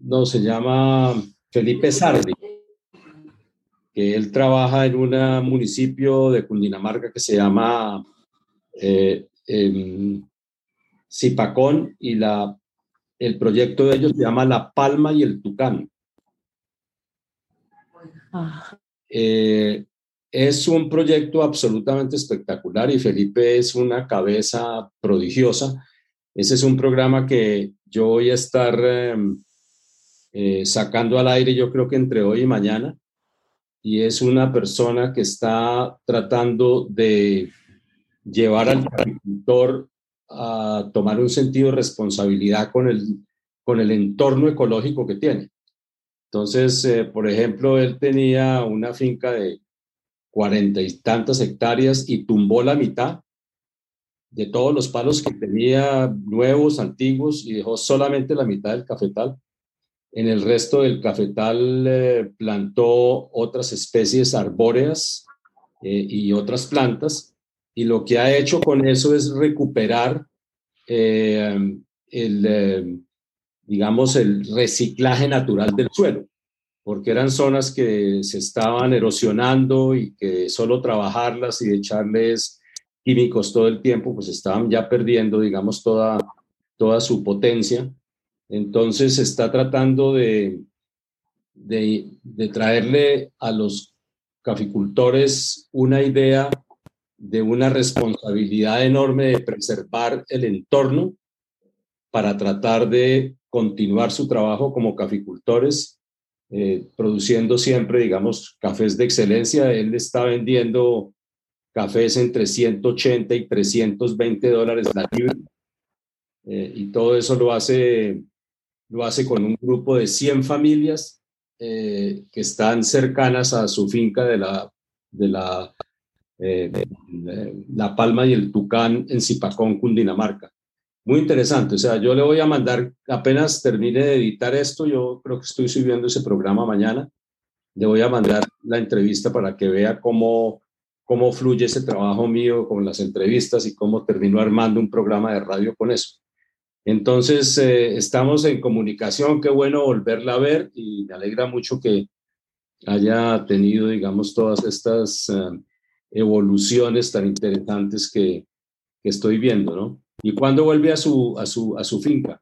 No, se llama Felipe Sardi, que él trabaja en un municipio de Cundinamarca que se llama eh, Zipacón y la, el proyecto de ellos se llama La Palma y el Tucán. Eh, es un proyecto absolutamente espectacular y Felipe es una cabeza prodigiosa. Ese es un programa que yo voy a estar... Em, eh, sacando al aire yo creo que entre hoy y mañana, y es una persona que está tratando de llevar al agricultor a tomar un sentido de responsabilidad con el, con el entorno ecológico que tiene. Entonces, eh, por ejemplo, él tenía una finca de cuarenta y tantas hectáreas y tumbó la mitad de todos los palos que tenía nuevos, antiguos, y dejó solamente la mitad del cafetal en el resto del cafetal eh, plantó otras especies arbóreas eh, y otras plantas. Y lo que ha hecho con eso es recuperar eh, el, digamos, el reciclaje natural del suelo, porque eran zonas que se estaban erosionando y que solo trabajarlas y echarles químicos todo el tiempo, pues estaban ya perdiendo, digamos, toda, toda su potencia. Entonces se está tratando de, de, traerle a los caficultores una idea de una responsabilidad enorme de preservar el entorno para tratar de continuar su trabajo como caficultores, eh, produciendo siempre, digamos, cafés de excelencia. Él está vendiendo cafés entre 180 y 320 dólares la libra. Eh, y todo eso lo hace lo hace con un grupo de 100 familias eh, que están cercanas a su finca de la, de la, eh, la Palma y el Tucán en Zipacón, Cundinamarca. Muy interesante, o sea, yo le voy a mandar, apenas termine de editar esto, yo creo que estoy subiendo ese programa mañana, le voy a mandar la entrevista para que vea cómo, cómo fluye ese trabajo mío con las entrevistas y cómo termino armando un programa de radio con eso. Entonces, eh, estamos en comunicación, qué bueno volverla a ver y me alegra mucho que haya tenido, digamos, todas estas eh, evoluciones tan interesantes que, que, estoy viendo, ¿no? ¿Y cuándo vuelve a su, a su, a su finca?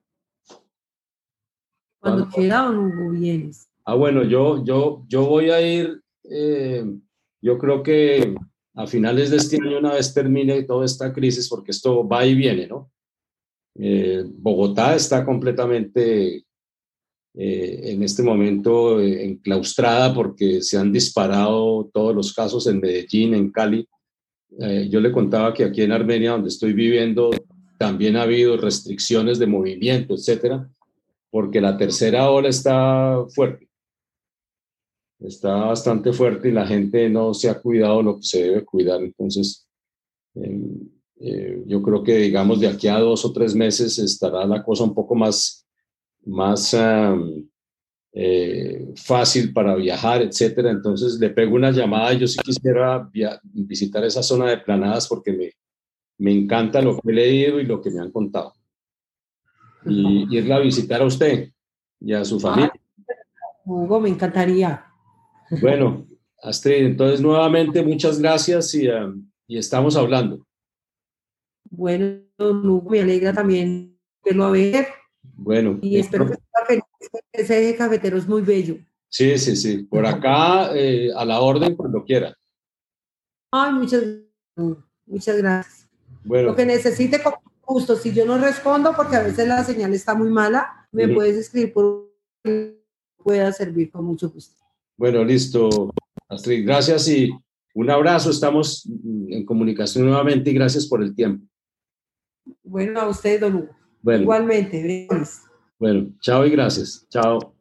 Cuando quiera o no vienes. Ah, bueno, yo, yo, yo voy a ir, eh, yo creo que a finales de este año, una vez termine toda esta crisis, porque esto va y viene, ¿no? Eh, Bogotá está completamente eh, en este momento eh, enclaustrada porque se han disparado todos los casos en Medellín, en Cali. yo le contaba que aquí en Armenia, donde estoy viviendo, también ha habido restricciones de movimiento, etcétera, porque la tercera ola está fuerte. Está bastante fuerte y la gente no se ha cuidado lo que se debe cuidar. Entonces, em, eh, yo creo que, digamos, de aquí a dos o tres meses estará la cosa un poco más, más eh, fácil para viajar, etcétera. Entonces le pego una llamada. Yo sí quisiera visitar esa zona de planadas porque me, me encanta lo que he leído y lo que me han contado. Y irla a visitar a usted y a su familia. Hugo, me encantaría. Bueno, Astrid, entonces nuevamente muchas gracias y, y estamos hablando. Bueno, Hugo, me alegra también verlo a ver. Bueno. Y espero que ese cafetero es muy bello. Sí, sí, sí. Por acá, eh, a la orden, cuando quiera. Ay, muchas, muchas gracias. Bueno. Lo que necesite, con gusto. Si yo no respondo, porque a veces la señal está muy mala, me puedes escribir por pueda servir con mucho gusto. Bueno, listo, Astrid. Gracias y un abrazo. Estamos en comunicación nuevamente y gracias por el tiempo. Bueno, a usted, don Hugo. Igualmente, Bueno, chao y gracias. Chao.